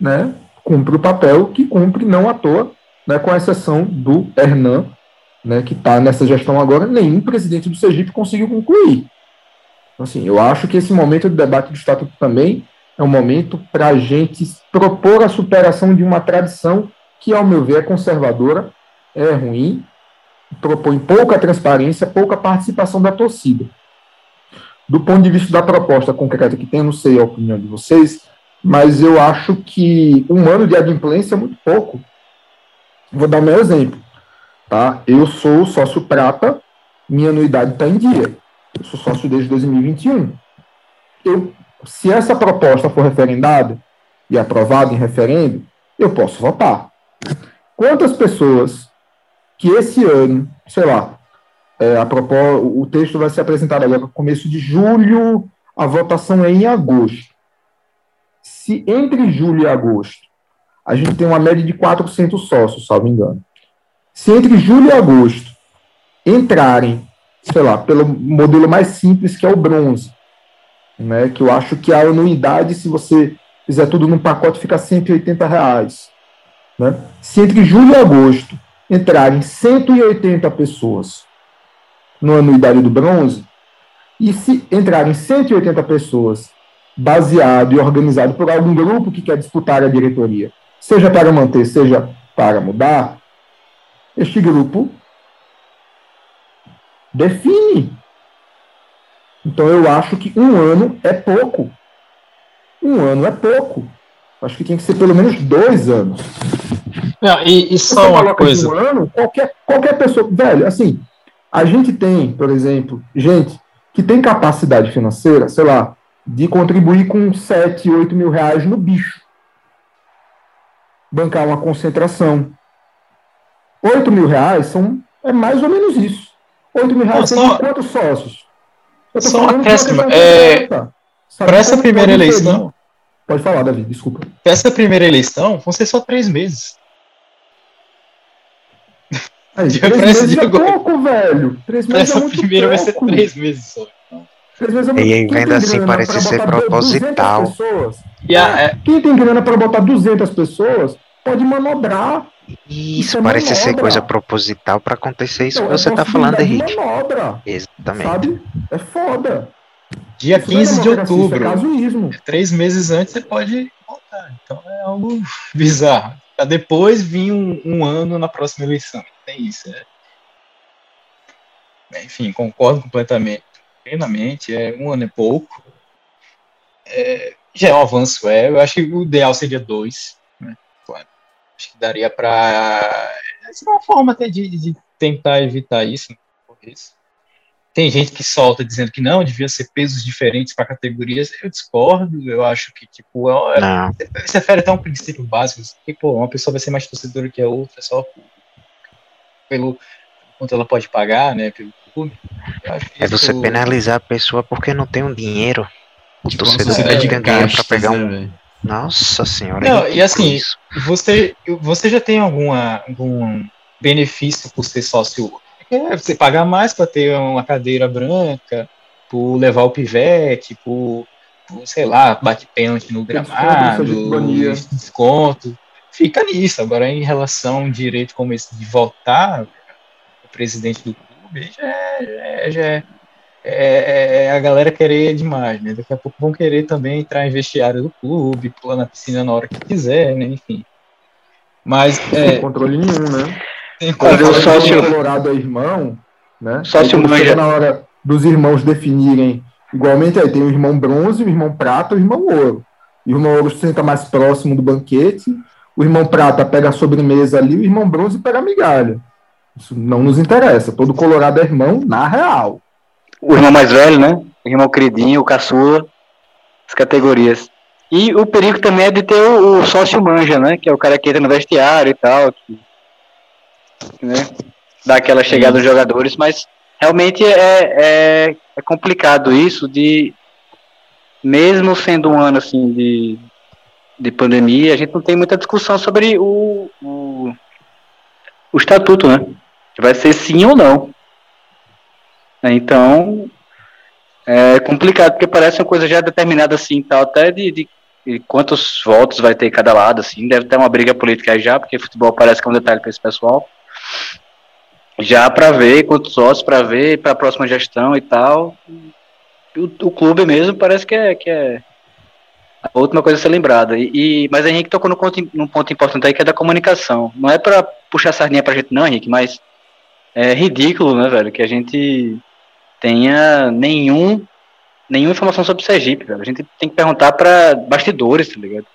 né, cumpre o papel que cumpre não à toa, né, com exceção do Hernan, né, que está nessa gestão agora, nenhum presidente do Sergipe conseguiu concluir. Então, assim, eu acho que esse momento de debate do Estatuto também é um momento para a gente propor a superação de uma tradição que, ao meu ver, é conservadora, é ruim, propõe pouca transparência, pouca participação da torcida. Do ponto de vista da proposta concreta que tem, não sei a opinião de vocês, mas eu acho que um ano de adimplência é muito pouco. Vou dar o meu exemplo. Tá? Eu sou sócio prata, minha anuidade está em dia. Eu sou sócio desde 2021. Eu se essa proposta for referendada e aprovada em referendo, eu posso votar. Quantas pessoas que esse ano, sei lá, é, a o texto vai ser apresentado agora no começo de julho, a votação é em agosto. Se entre julho e agosto a gente tem uma média de 400 sócios, salvo engano. Se entre julho e agosto entrarem, sei lá, pelo modelo mais simples que é o bronze, né, que eu acho que a anuidade, se você fizer tudo num pacote, fica 180 reais. Né? Se entre julho e agosto entrarem 180 pessoas no anuidade do bronze, e se entrarem 180 pessoas baseado e organizado por algum grupo que quer disputar a diretoria, seja para manter, seja para mudar, este grupo define então eu acho que um ano é pouco. Um ano é pouco. Acho que tem que ser pelo menos dois anos. Não, e, e só uma coisa. Um ano, qualquer, qualquer pessoa. Velho, assim, a gente tem, por exemplo, gente que tem capacidade financeira, sei lá, de contribuir com 7, 8 mil reais no bicho. Bancar uma concentração. 8 mil reais são, é mais ou menos isso. 8 mil reais só- quantos sócios? Só um uma é? Para essa primeira eleição, Pode falar, Davi, desculpa. Essa primeira eleição vão ser só três meses. Aí, três meses é pouco, velho. Três meses é Essa muito primeira vai ser pouco. três meses só. Três meses é muito E aí, Quem vendo tem assim, parece ser botar du- 200 proposital. E a, é, Quem tem grana para botar 200 pessoas pode manobrar. Isso é parece ser manobra. coisa proposital pra acontecer isso Então, que você é tá falando, Henrique. manobra, Exatamente. sabe? É foda. dia Isso não é 15 de democracia, outubro. Isso é três meses antes você pode voltar. Então é algo bizarro. Pra depois vir um, um ano na próxima eleição. Isso. É. Enfim, concordo completamente, plenamente. É, um ano é pouco. É, já é um avanço, é. Eu acho que o ideal seria dois. Né? Claro. Acho que daria para. Essa é uma forma até de, de tentar evitar isso. né? talvez. Tem gente que solta dizendo que não, devia ser pesos diferentes para categorias. Eu discordo, eu acho que, tipo, é, você fere até um princípio básico, que, pô, uma pessoa vai ser mais torcedora que a outra só pelo quanto ela pode pagar, né, pelo clube. É você isso- penalizar a pessoa porque não tem um dinheiro. O Tipo, torcedor tem dinheiro pra castas, pegar né, um. velho? Nossa senhora. Não, é e assim, isso. Você, você já tem alguma, algum benefício por ser sócio? É, você pagar mais para ter uma cadeira branca, por levar o pivete, por, por, sei lá, bate pênalti no gramado, desconto. Fica nisso. Agora, em relação a um direito como esse de votar, o presidente do clube, já é, já é, é- é a galera querer demais, né? Daqui a pouco vão querer também entrar em vestiário do clube, pular na piscina na hora que quiser, né? Enfim. Mas, Sem é, controle nenhum, né? tem Fazer o sócio- Colorado é irmão, né? Sócio manja. na hora dos irmãos definirem, igualmente aí tem o irmão bronze, o irmão prata e o irmão ouro. O irmão ouro se senta mais próximo do banquete, o irmão prata pega a sobremesa ali, o irmão bronze pega a migalha. Isso não nos interessa. Todo Colorado é irmão na real. O irmão mais velho, né? O irmão queridinho, o caçula, as categorias. E o perigo também é de ter o, o sócio manja, né? Que é o cara que entra no vestiário e tal, que, né? Dá aquela chegada dos jogadores, mas realmente é, é, é complicado isso de, mesmo sendo um ano assim de, de pandemia, a gente não tem muita discussão sobre o, o, o estatuto, né? Vai ser sim ou não. Então, é complicado, porque parece uma coisa já determinada assim, tal, até de, de, de quantos votos vai ter cada lado, assim, deve ter uma briga política aí já, porque futebol parece que é um detalhe para esse pessoal. Já para ver quantos votos, para ver para a próxima gestão e tal. O, o clube mesmo parece que é, que é a última coisa a ser lembrada. E, e- mas a Henrique tocou no ponto, num ponto importante aí que é da comunicação. Não é para puxar sardinha pra gente, não, Henrique, mas é ridículo, né, velho, que a gente tenha nenhum nenhuma informação sobre o Sergipe, velho. A gente tem que perguntar para bastidores, tá ligado?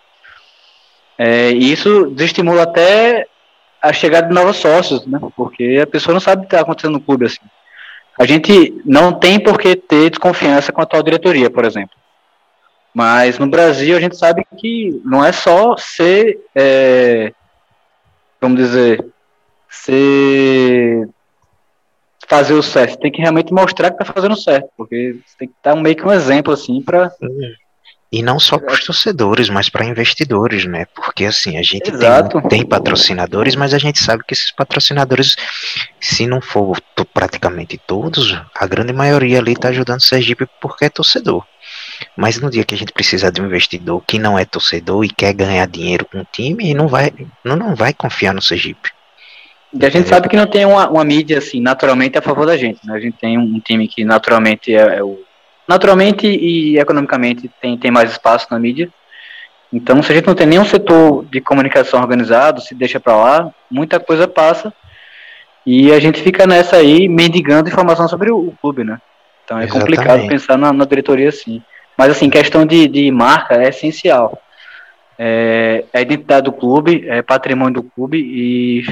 É, e isso desestimula até a chegada de novos sócios, né? Porque a pessoa não sabe o que está acontecendo no clube, assim. A gente não tem por que ter desconfiança com a atual diretoria, por exemplo. Mas no Brasil a gente sabe que não é só ser, é, vamos dizer, ser fazer o certo, você tem que realmente mostrar que tá fazendo certo, porque você tem que dar um, meio que um exemplo assim para E não só para os torcedores, mas para investidores, né? Porque assim, a gente tem, tem patrocinadores, mas a gente sabe que esses patrocinadores, se não for praticamente todos, a grande maioria ali está ajudando o Sergipe porque é torcedor. Mas no dia que a gente precisar de um investidor que não é torcedor e quer ganhar dinheiro com o time, não vai, não, não vai confiar no Sergipe. E a gente sabe que não tem uma, uma mídia assim naturalmente a favor da gente, né? A gente tem um time que naturalmente é, é o naturalmente e economicamente tem, tem mais espaço na mídia. Então, se a gente não tem nenhum setor de comunicação organizado, se deixa para lá, muita coisa passa e a gente fica nessa aí mendigando informação sobre o, o clube, né? Então é complicado Exatamente. pensar na, na diretoria assim. Mas assim, questão de, de marca é essencial. É, é a identidade do clube, é patrimônio do clube e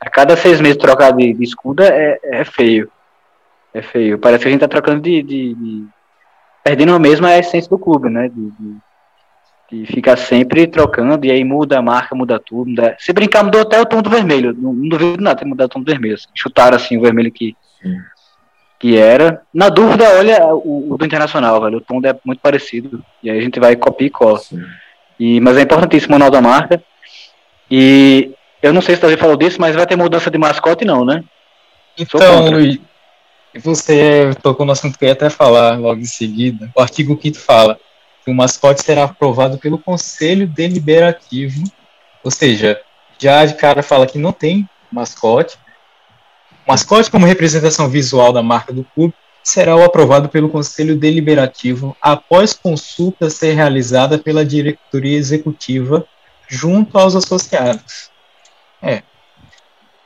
a cada seis meses trocar de, de escudo é, é feio. É feio. Parece que a gente tá trocando de. de- de- perdendo mesmo a essência do clube, né? De, de- ficar sempre trocando, e aí muda a marca, muda tudo. muda- Se brincar, mudou até o tom do vermelho. Não, não duvido nada ter mudado o tom do vermelho. assim. Chutaram assim o vermelho que, que era. Na dúvida, olha o, o do Internacional, velho. O tom é muito parecido. E aí a gente vai copia e cola. E, mas é importantíssimo o manual da marca. E eu não sei se Davi falou disso, mas vai ter mudança de mascote, não, né? Então. Luiz, você tocou no assunto que eu ia até falar logo em seguida. O artigo 5 fala que o mascote será aprovado pelo Conselho Deliberativo, ou seja, já de cara fala que não tem mascote. O mascote, como representação visual da marca do clube, será o aprovado pelo Conselho Deliberativo após consulta ser realizada pela diretoria executiva junto aos associados. É.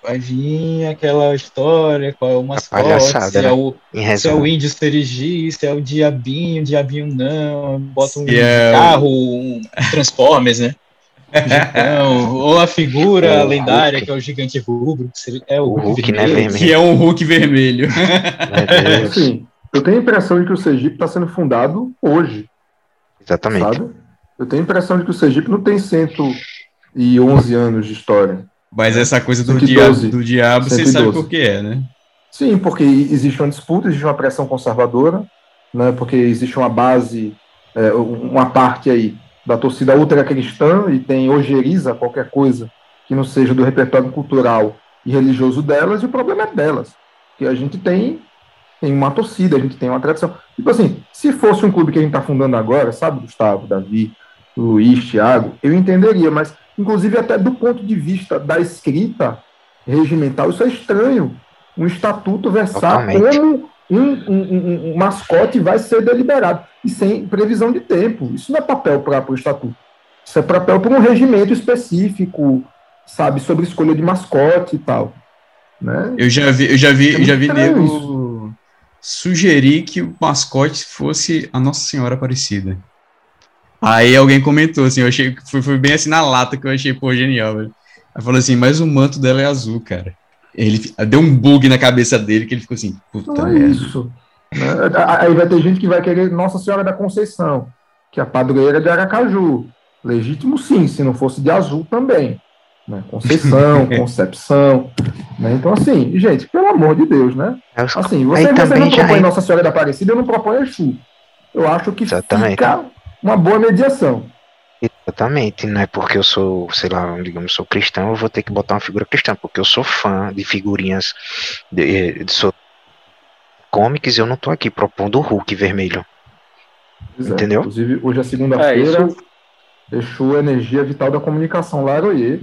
Vai vir aquela história, qual é o mascote, palhaçada, se é né? o, Em se é o índio Serigi, se é o diabinho, diabinho não, bota um Se é o- carro, um Transformers, né? Então, ou a figura O lendária, Hulk. que é o gigante rubro, que é o, O Hulk, Hulk, né, vermelho. vermelho. Que é um Hulk vermelho. Deus. Assim, eu tenho a impressão de que o Sergipe está sendo fundado hoje, Exatamente. sabe? Eu tenho a impressão de que o Sergipe não tem 111 anos de história. Mas essa coisa do, 112. diabo, do diabo, você 112. sabe por que é, né? Sim, porque existe uma disputa, existe uma pressão conservadora, né, porque existe uma base, é, uma parte aí da torcida ultracristã e tem ojeriza qualquer coisa que não seja do repertório cultural e religioso delas, e o problema é delas. Que a gente tem, tem uma torcida, a gente tem uma tradição. Tipo assim, se fosse um clube que a gente está fundando agora, sabe, Gustavo, Davi, Luiz, Thiago, eu entenderia, mas inclusive até do ponto de vista da escrita regimental, isso é estranho. Um estatuto versar Totalmente. como um, um- um- mascote vai ser deliberado, e sem previsão de tempo. Isso não é papel para o estatuto. Isso é papel para um regimento específico, sabe, sobre escolha de mascote e tal. Né? Eu já vi, eu já vi, É eu já vi nego sugerir que o mascote fosse a Nossa Senhora Aparecida. Aí alguém comentou assim, eu achei que foi, foi bem assim na lata que eu achei, pô, genial, velho. Aí falou assim, mas o manto dela é azul, cara. Ele deu um bug na cabeça dele que ele ficou assim, puta Não é isso. né? Aí vai ter gente que vai querer Nossa Senhora da Conceição, que é a padroeira de Aracaju. Legítimo sim, se não fosse de azul também. Né? Conceição, Concepção. Né? Então, assim, gente, pelo amor de Deus, né? Assim, você, você também não propõe é- Nossa Senhora da Aparecida, eu não proponho Exu. Eu acho que Exatamente. fica uma boa mediação. Exatamente, não é porque eu sou, sei lá, digamos, sou cristão, eu vou ter que botar uma figura cristã, porque eu sou fã de figurinhas de, de sou comics, eu não tô aqui propondo o Hulk vermelho. Pois é. Entendeu? Inclusive, hoje é É, segunda-feira. isso Exu, energia vital da comunicação. Laroie.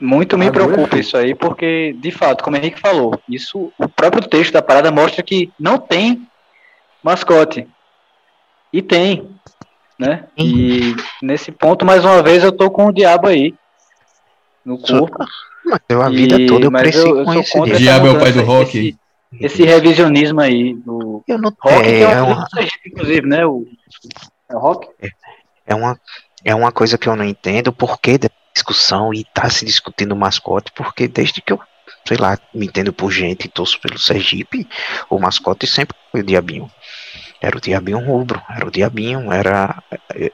muito me Agora preocupa isso aí, porque, de fato, como o Henrique falou, isso, o próprio texto da parada mostra que não tem mascote. E tem, né? E nesse ponto, mais uma vez, eu tô com o diabo aí no corpo. Mas eu a vida E- toda eu cresci eu- eu esse contra essa Diabo é o pai do rock. Esse, esse revisionismo aí do Eu não rock, que é, é, é um uma, inclusive, né? O, é o rock? é uma é uma coisa que eu não entendo por que da discussão e tá se discutindo o mascote, porque desde que eu, sei lá, me entendo por gente e torço pelo Sergipe, o mascote sempre foi o diabinho. Era o diabinho rubro, era o diabinho, era.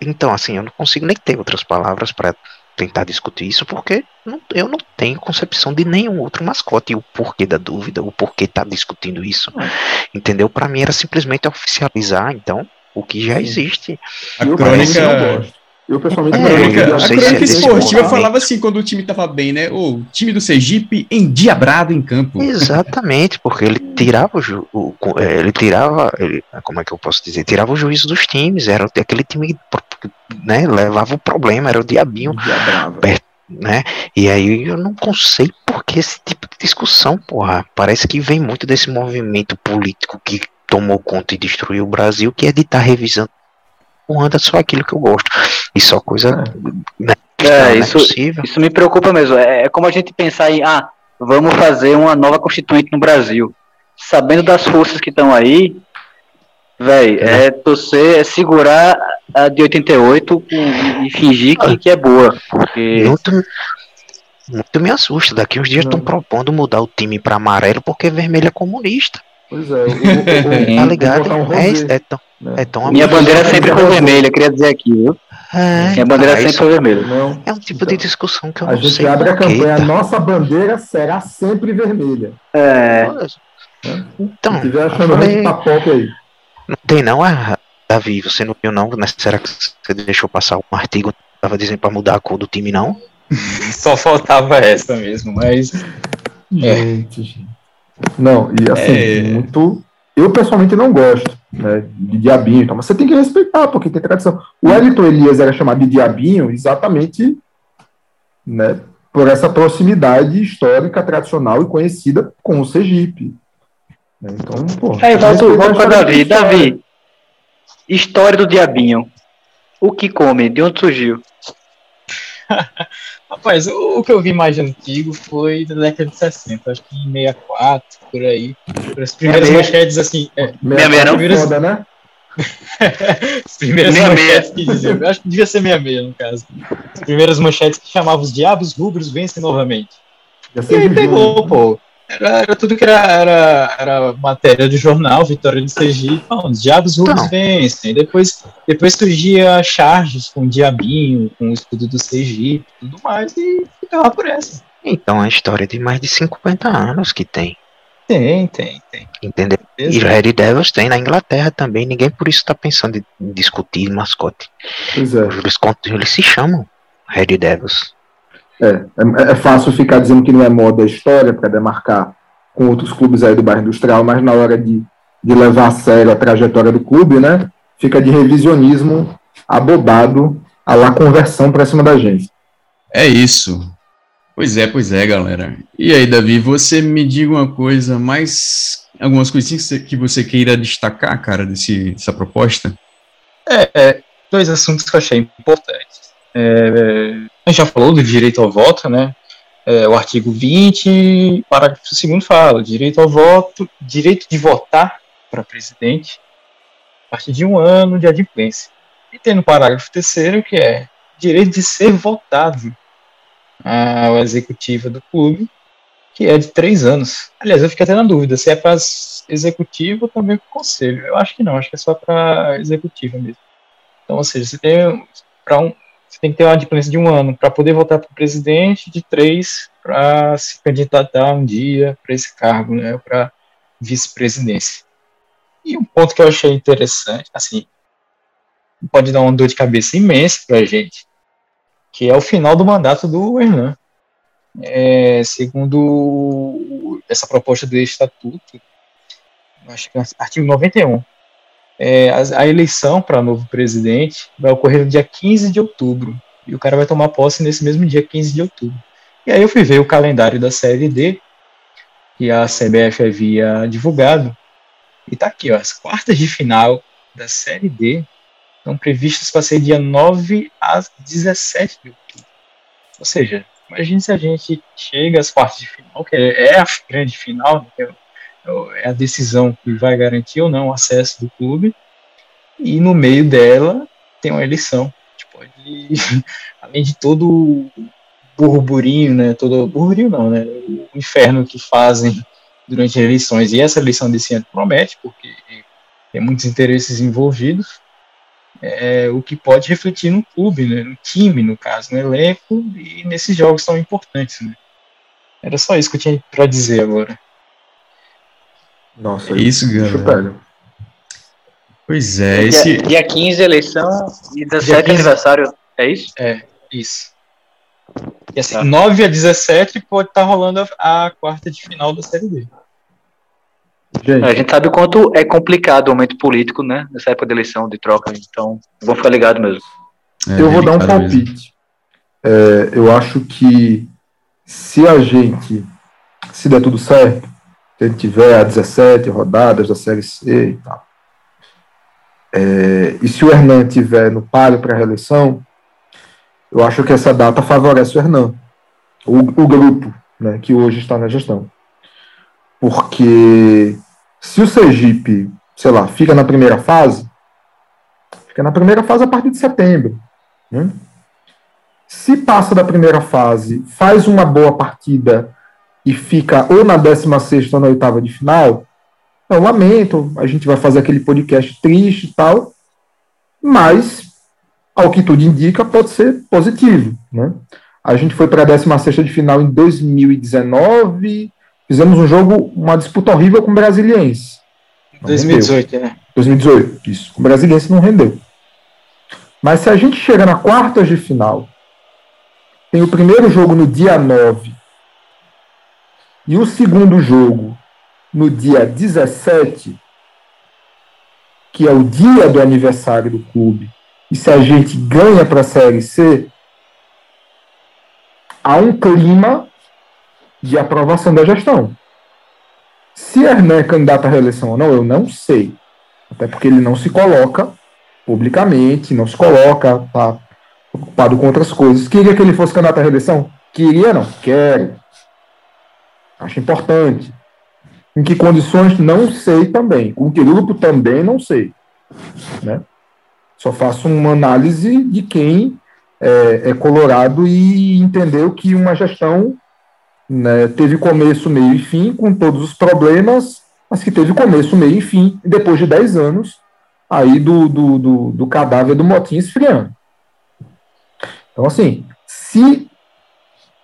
Então, assim, eu não consigo nem ter outras palavras para tentar discutir isso, porque não- eu não tenho concepção de nenhum outro mascote, e o porquê da dúvida, o porquê tá discutindo isso, entendeu? Para mim era simplesmente oficializar, então, o que já existe. A eu, crônica, pessoalmente, não gosto. Eu, pessoalmente, É, não a a sei se crônica é desse esportiva falava assim quando o time tava bem, né? O time do Sergipe endiabrado em campo. Exatamente, porque ele tirava o, ju- o- eh, ele tirava, ele- como é que eu posso dizer, tirava o juízo dos times, era aquele time, né, levava o problema, era o diabinho, Dia brava. né, e aí eu não sei por que esse tipo de discussão, porra, parece que vem muito desse movimento político que tomou conta e destruiu o Brasil, que é de estar revisando, anda só aquilo que eu gosto, e só coisa, né, que É, é isso- possível. Isso me preocupa mesmo. É, é como a gente pensar em, ah, vamos fazer uma nova constituinte no Brasil. Sabendo das forças que estão aí, velho, é torcer, é segurar a de 88 com- e fingir que, que é boa. Porque Muito, muito me assusta. Daqui uns dias estão propondo mudar o time para amarelo porque vermelho é comunista. Pois é. Eu, eu, eu, Tá eu ligado? vou botar um É, é tão, né? é tão minha bandeira sempre foi vermelha, queria dizer aqui, viu? É, Minha bandeira tá, sempre foi vermelha. Não. é um tipo de discussão que eu A não gente sei abre a porquê, campanha, a tá? nossa bandeira será sempre vermelha. É, Então, Se estiver eu achando falei, muito papoca aí. não tem não, ah, Davi, você não viu não, né? será que você deixou passar um artigo tava dizendo pra mudar a cor do time, não? Só faltava essa mesmo, mas. É. Gente, gente. Não, e assim, É. muito. Eu pessoalmente não gosto né, de diabinho, então, mas você tem que respeitar, porque tem tradição. O Wellington Elias era chamado de diabinho exatamente né, por essa proximidade histórica, tradicional e conhecida com o Sergipe. Né, Então, pô. Aí volto, respeitar volto a pra história Davi. Davi, história do diabinho. O que come? De onde surgiu? Rapaz, o, o que eu vi mais antigo foi da década de 60, acho que em 64, por aí. As primeiras É, manchetes, assim. É, Meia meia não? primeiras, Foda, né? as primeiras Meia manchetes que diziam. Eu acho que devia ser meia-meia, no caso. As primeiras manchetes que chamavam os diabos rubros vencem novamente. E aí pegou, pô. Era, era tudo que era, era, era matéria de jornal, Vitória de Sergipe, falando, os diabos rubros Então. vencem. Depois, depois surgia charges com o diabinho, com o escudo do Sergipe e tudo mais, e ficava por essa. Então é uma história de mais de 50 anos que tem. Tem, tem, tem. Entendeu? E Exato. Red Devils tem na Inglaterra também. Ninguém por isso tá pensando em discutir mascote. Pois é. Eles, eles se chamam Red Devils. É, é, é fácil ficar dizendo que não é moda a história para demarcar com outros clubes aí do bairro industrial, mas na hora de, de levar a sério a trajetória do clube, né, fica de revisionismo abobado a lá conversão para cima da gente. É isso. Pois é, pois é, galera. E aí, Davi, você me diga uma coisa, mais algumas coisinhas que você, que você queira destacar, cara, desse, dessa proposta? É, é, dois assuntos que eu achei importantes. É, a gente já falou do direito ao voto, né? É, o artigo 20, parágrafo 2 fala: direito ao voto, direito de votar para presidente a partir de um ano de adimplência. E tem no parágrafo 3 que é direito de ser votado ao executivo do clube, que é de três anos. Aliás, eu fiquei até na dúvida se é para executivo ou também para conselho. Eu acho que não, acho que é só para executivo mesmo. Então, ou seja, você tem, pra um, tem que ter uma adimplência de um ano para poder votar para o presidente, de três para se candidatar um dia para esse cargo, né, para vice-presidência. E um ponto que eu achei interessante, assim, pode dar uma dor de cabeça imensa para a gente, que é o final do mandato do Hernan. É, segundo essa proposta do estatuto, acho que é artigo 91, é, a, a eleição para novo presidente vai ocorrer no dia 15 de outubro, e o cara vai tomar posse nesse mesmo dia 15 de outubro. E aí eu fui ver o calendário da Série D, que a CBF havia divulgado, e tá aqui, ó, as quartas de final da Série D estão previstas para ser dia 9 a 17 de outubro. Ou seja, imagine se a gente chega às quartas de final, que é a grande final, né, que é, é a decisão que vai garantir ou não o acesso do clube, e no meio dela tem uma eleição. Gente pode, além de todo o burburinho, né, todo burburinho não, né, o inferno que fazem durante as eleições, e essa eleição desse ano promete, porque tem muitos interesses envolvidos, é, o que pode refletir no clube, né, no time, no caso, no elenco e nesses jogos tão importantes. Né. Era só isso que eu tinha para dizer agora. Nossa, É isso, galera. Pois é, esse. Dia, dia 15, eleição, e 17 Dia 15. aniversário. É isso? É, isso. E assim, Tá. 9 a 17 pode estar rolando a, a quarta de final da Série D. Gente, A gente sabe o quanto é complicado o momento político, né? Nessa época de eleição, de troca. Então, vamos ficar ligado mesmo. é eu vou dar um palpite. É, eu acho que se a gente, se der tudo certo, se gente tiver a 17 rodadas da Série C e tal, é, e se o Hernan tiver no páreo para a reeleição, eu acho que essa data favorece o Hernan, o, o grupo né, que hoje está na gestão. Porque se o Sergipe, sei lá, fica na primeira fase, fica na primeira fase a partir de setembro. Né? Se passa da primeira fase, faz uma boa partida e fica ou na 16 ou na oitava de final, eu lamento, a gente vai fazer aquele podcast triste e tal, mas, ao que tudo indica, pode ser positivo. Né? A gente foi para a 16 de final em 2019, fizemos um jogo, uma disputa horrível com o Brasiliense. Não 2018, né? 2018, isso. O Brasiliense não rendeu. Mas se a gente chega na quartas de final, tem o primeiro jogo no dia 9 e o segundo jogo no dia 17, que é o dia do aniversário do clube, e se a gente ganha para a Série C, há um clima de aprovação da gestão. Se Hernan é candidato à reeleição ou não, eu não sei. Até porque ele não se coloca publicamente, não se coloca, tá preocupado com outras coisas. Queria que ele fosse candidato à reeleição? Queria, não? Quero. Acho importante. Em que condições? Não sei também. Com que grupo também não sei. Né? Só faço uma análise de quem é, é colorado e entendeu que uma gestão né, teve começo, meio e fim, com todos os problemas, mas que teve começo, meio e fim, depois de 10 anos aí do, do, do, do cadáver do Motinho esfriando. Então, assim, se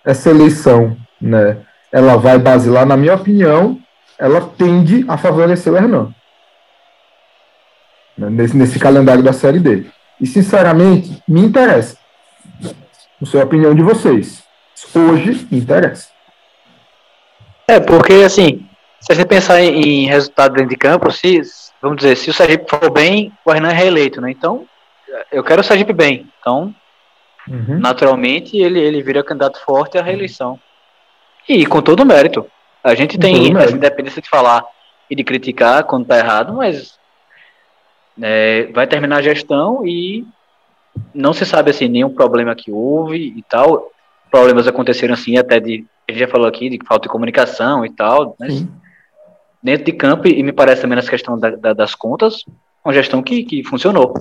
essa eleição, né, ela vai basilar, na minha opinião, ela tende a favorecer o Hernan. Né, nesse, nesse calendário da Série D. E, sinceramente, me interessa. Não sei a opinião de vocês. Hoje, me interessa. É, porque assim, se a gente pensar em, em resultado dentro de campo, se, vamos dizer, se o Sergipe for bem, o Hernan é reeleito, né? Então, eu quero o Sergipe bem. Então, uhum. naturalmente, ele, ele vira candidato forte à reeleição. E com todo o mérito. A gente tem essa independência de falar e de criticar quando tá errado, mas é, vai terminar a gestão e não se sabe assim nenhum problema que houve e tal. Problemas aconteceram assim até de a gente já falou aqui de falta de comunicação e tal, né? Sim. Dentro de campo, e me parece também nessa questão da, da, das contas, uma gestão que, que funcionou.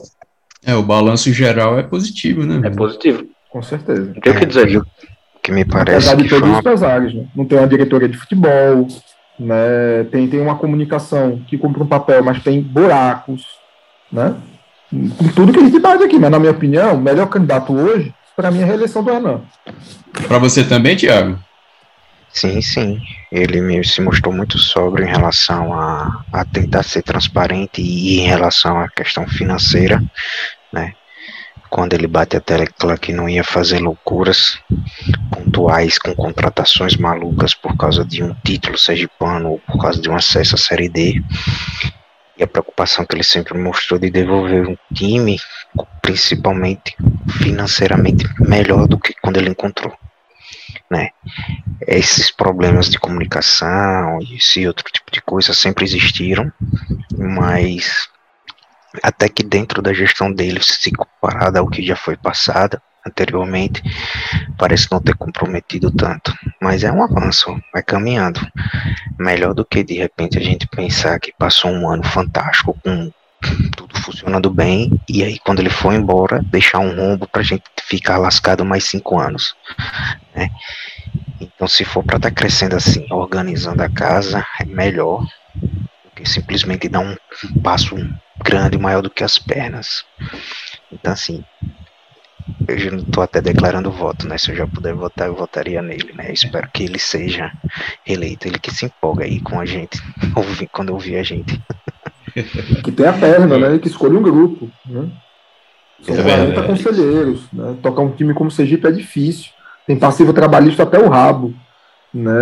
É, o balanço geral é positivo, né? É positivo. Com certeza. Não tem o que dizer. O que me parece. Apesar de todos os pesares, né? Não tem uma diretoria de futebol, né? tem, tem uma comunicação que cumpre um papel, mas tem buracos, né? Com tudo que a gente bate aqui, mas na minha opinião, o melhor candidato hoje, para mim, é a reeleição do Renan. Para você também, Tiago? Sim, sim. Ele se mostrou muito sóbrio em relação a, a tentar ser transparente e em relação à questão financeira, né? Quando ele bate a tecla que não ia fazer loucuras pontuais com contratações malucas por causa de um título sergipano ou por causa de um acesso à Série D. E a preocupação que ele sempre mostrou de devolver um time, principalmente financeiramente, melhor do que quando ele encontrou né? Esses problemas de comunicação e esse outro tipo de coisa sempre existiram, mas até que dentro da gestão dele, se comparada ao que já foi passado anteriormente, parece não ter comprometido tanto. Mas é um avanço, vai caminhando. Melhor do que de repente a gente pensar que passou um ano fantástico com tudo funcionando bem, e aí quando ele for embora, deixar um rombo pra gente ficar lascado mais cinco anos. Né? Então, se for para estar tá crescendo assim, organizando a casa, é melhor que simplesmente dar um passo grande, maior do que as pernas. Então, assim, eu já estou até declarando voto, né? Se eu já puder votar, eu votaria nele, né? Eu espero que ele seja eleito, ele que se empolga aí com a gente, quando ouvir a gente. que tem a perna, né? Que escolhe um grupo, né? São é 40 conselheiros, né? Tocar um time como o Sergipe é difícil. Tem passivo trabalhista até o rabo, né?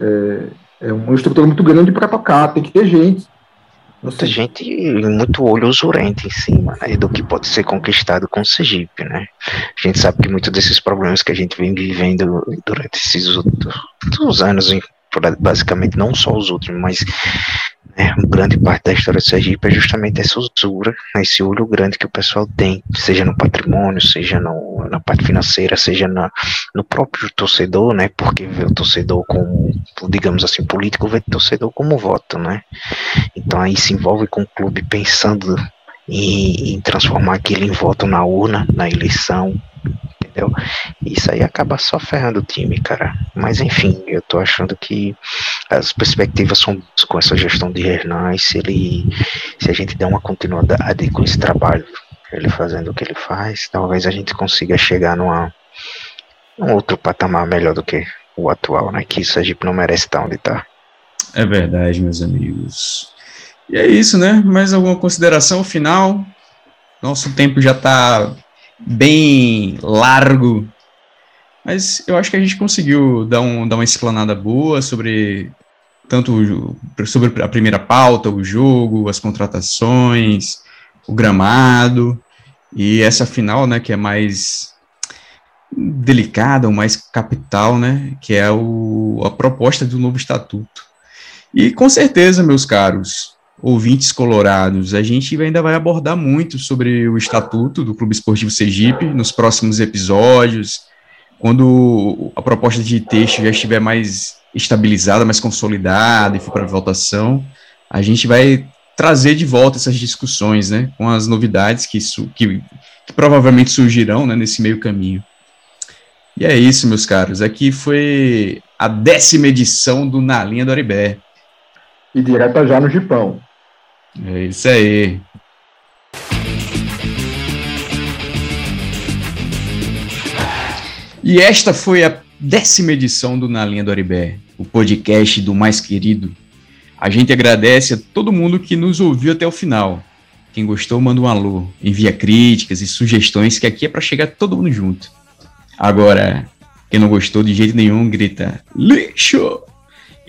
É, é uma estrutura muito grande para tocar, tem que ter gente. Muita gente, muito olho usurente em cima, né, do que pode ser conquistado com o Sergipe, né. A gente sabe que muitos desses problemas que a gente vem vivendo durante esses outros anos, basicamente não só os últimos, mas né, grande parte da história do Sergipe é justamente essa usura, esse olho grande que o pessoal tem, seja no patrimônio, seja no, na parte financeira, seja na, no próprio torcedor, né, porque vê o torcedor como, digamos assim, político vê o torcedor como voto, né, então aí se envolve com o clube pensando em, em transformar aquilo em voto na urna, na eleição, entendeu? Isso aí acaba só ferrando o time, cara. Mas enfim, eu tô achando que as perspectivas são com essa gestão de Hernan, se ele se a gente der uma continuidade com esse trabalho, ele fazendo o que ele faz, talvez a gente consiga chegar numa um outro patamar melhor do que o atual, né? Que isso a gente não merece estar onde está. É verdade, meus amigos. E é isso, né? Mais alguma consideração final? Nosso tempo já está bem largo. Mas eu acho que a gente conseguiu dar, um, dar uma explanada boa sobre tanto sobre a primeira pauta, o jogo, as contratações, o gramado e essa final, né, que é mais delicada, o mais capital, né, que é o, a proposta do novo estatuto. E com certeza, meus caros ouvintes colorados, a gente ainda vai abordar muito sobre o estatuto do Clube Esportivo Sergipe nos próximos episódios, quando a proposta de texto já estiver mais estabilizada, mais consolidada e for para votação, a gente vai trazer de volta essas discussões, né, com as novidades que, que, que provavelmente surgirão né, nesse meio caminho. E é isso, meus caros. Aqui foi a décima edição do Na Linha do Aribé. E direta já no Gipão. É isso aí. E esta foi a décima edição do Na Linha do Aribé, o podcast do mais querido. A gente agradece a todo mundo que nos ouviu até o final. Quem gostou, manda um alô, envia críticas e sugestões, que aqui é para chegar todo mundo junto. Agora, quem não gostou de jeito nenhum, grita lixo!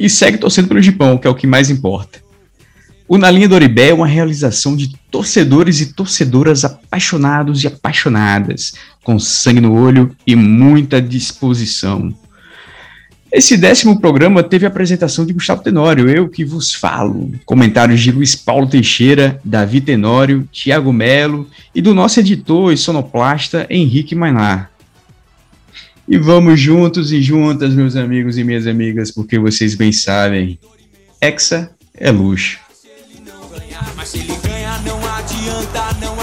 E segue torcendo pelo Gipão, que é o que mais importa. O Na Linha do Oribé é uma realização de torcedores e torcedoras apaixonados e apaixonadas, com sangue no olho e muita disposição. Esse décimo programa teve a apresentação de Gustavo Tenório, eu que vos falo, comentários de Luiz Paulo Teixeira, Davi Tenório, Tiago Melo e do nosso editor e sonoplasta Henrique Mainar. E vamos juntos e juntas, meus amigos e minhas amigas, porque vocês bem sabem, Hexa é luxo. Mas se ele não adianta, não há garganta.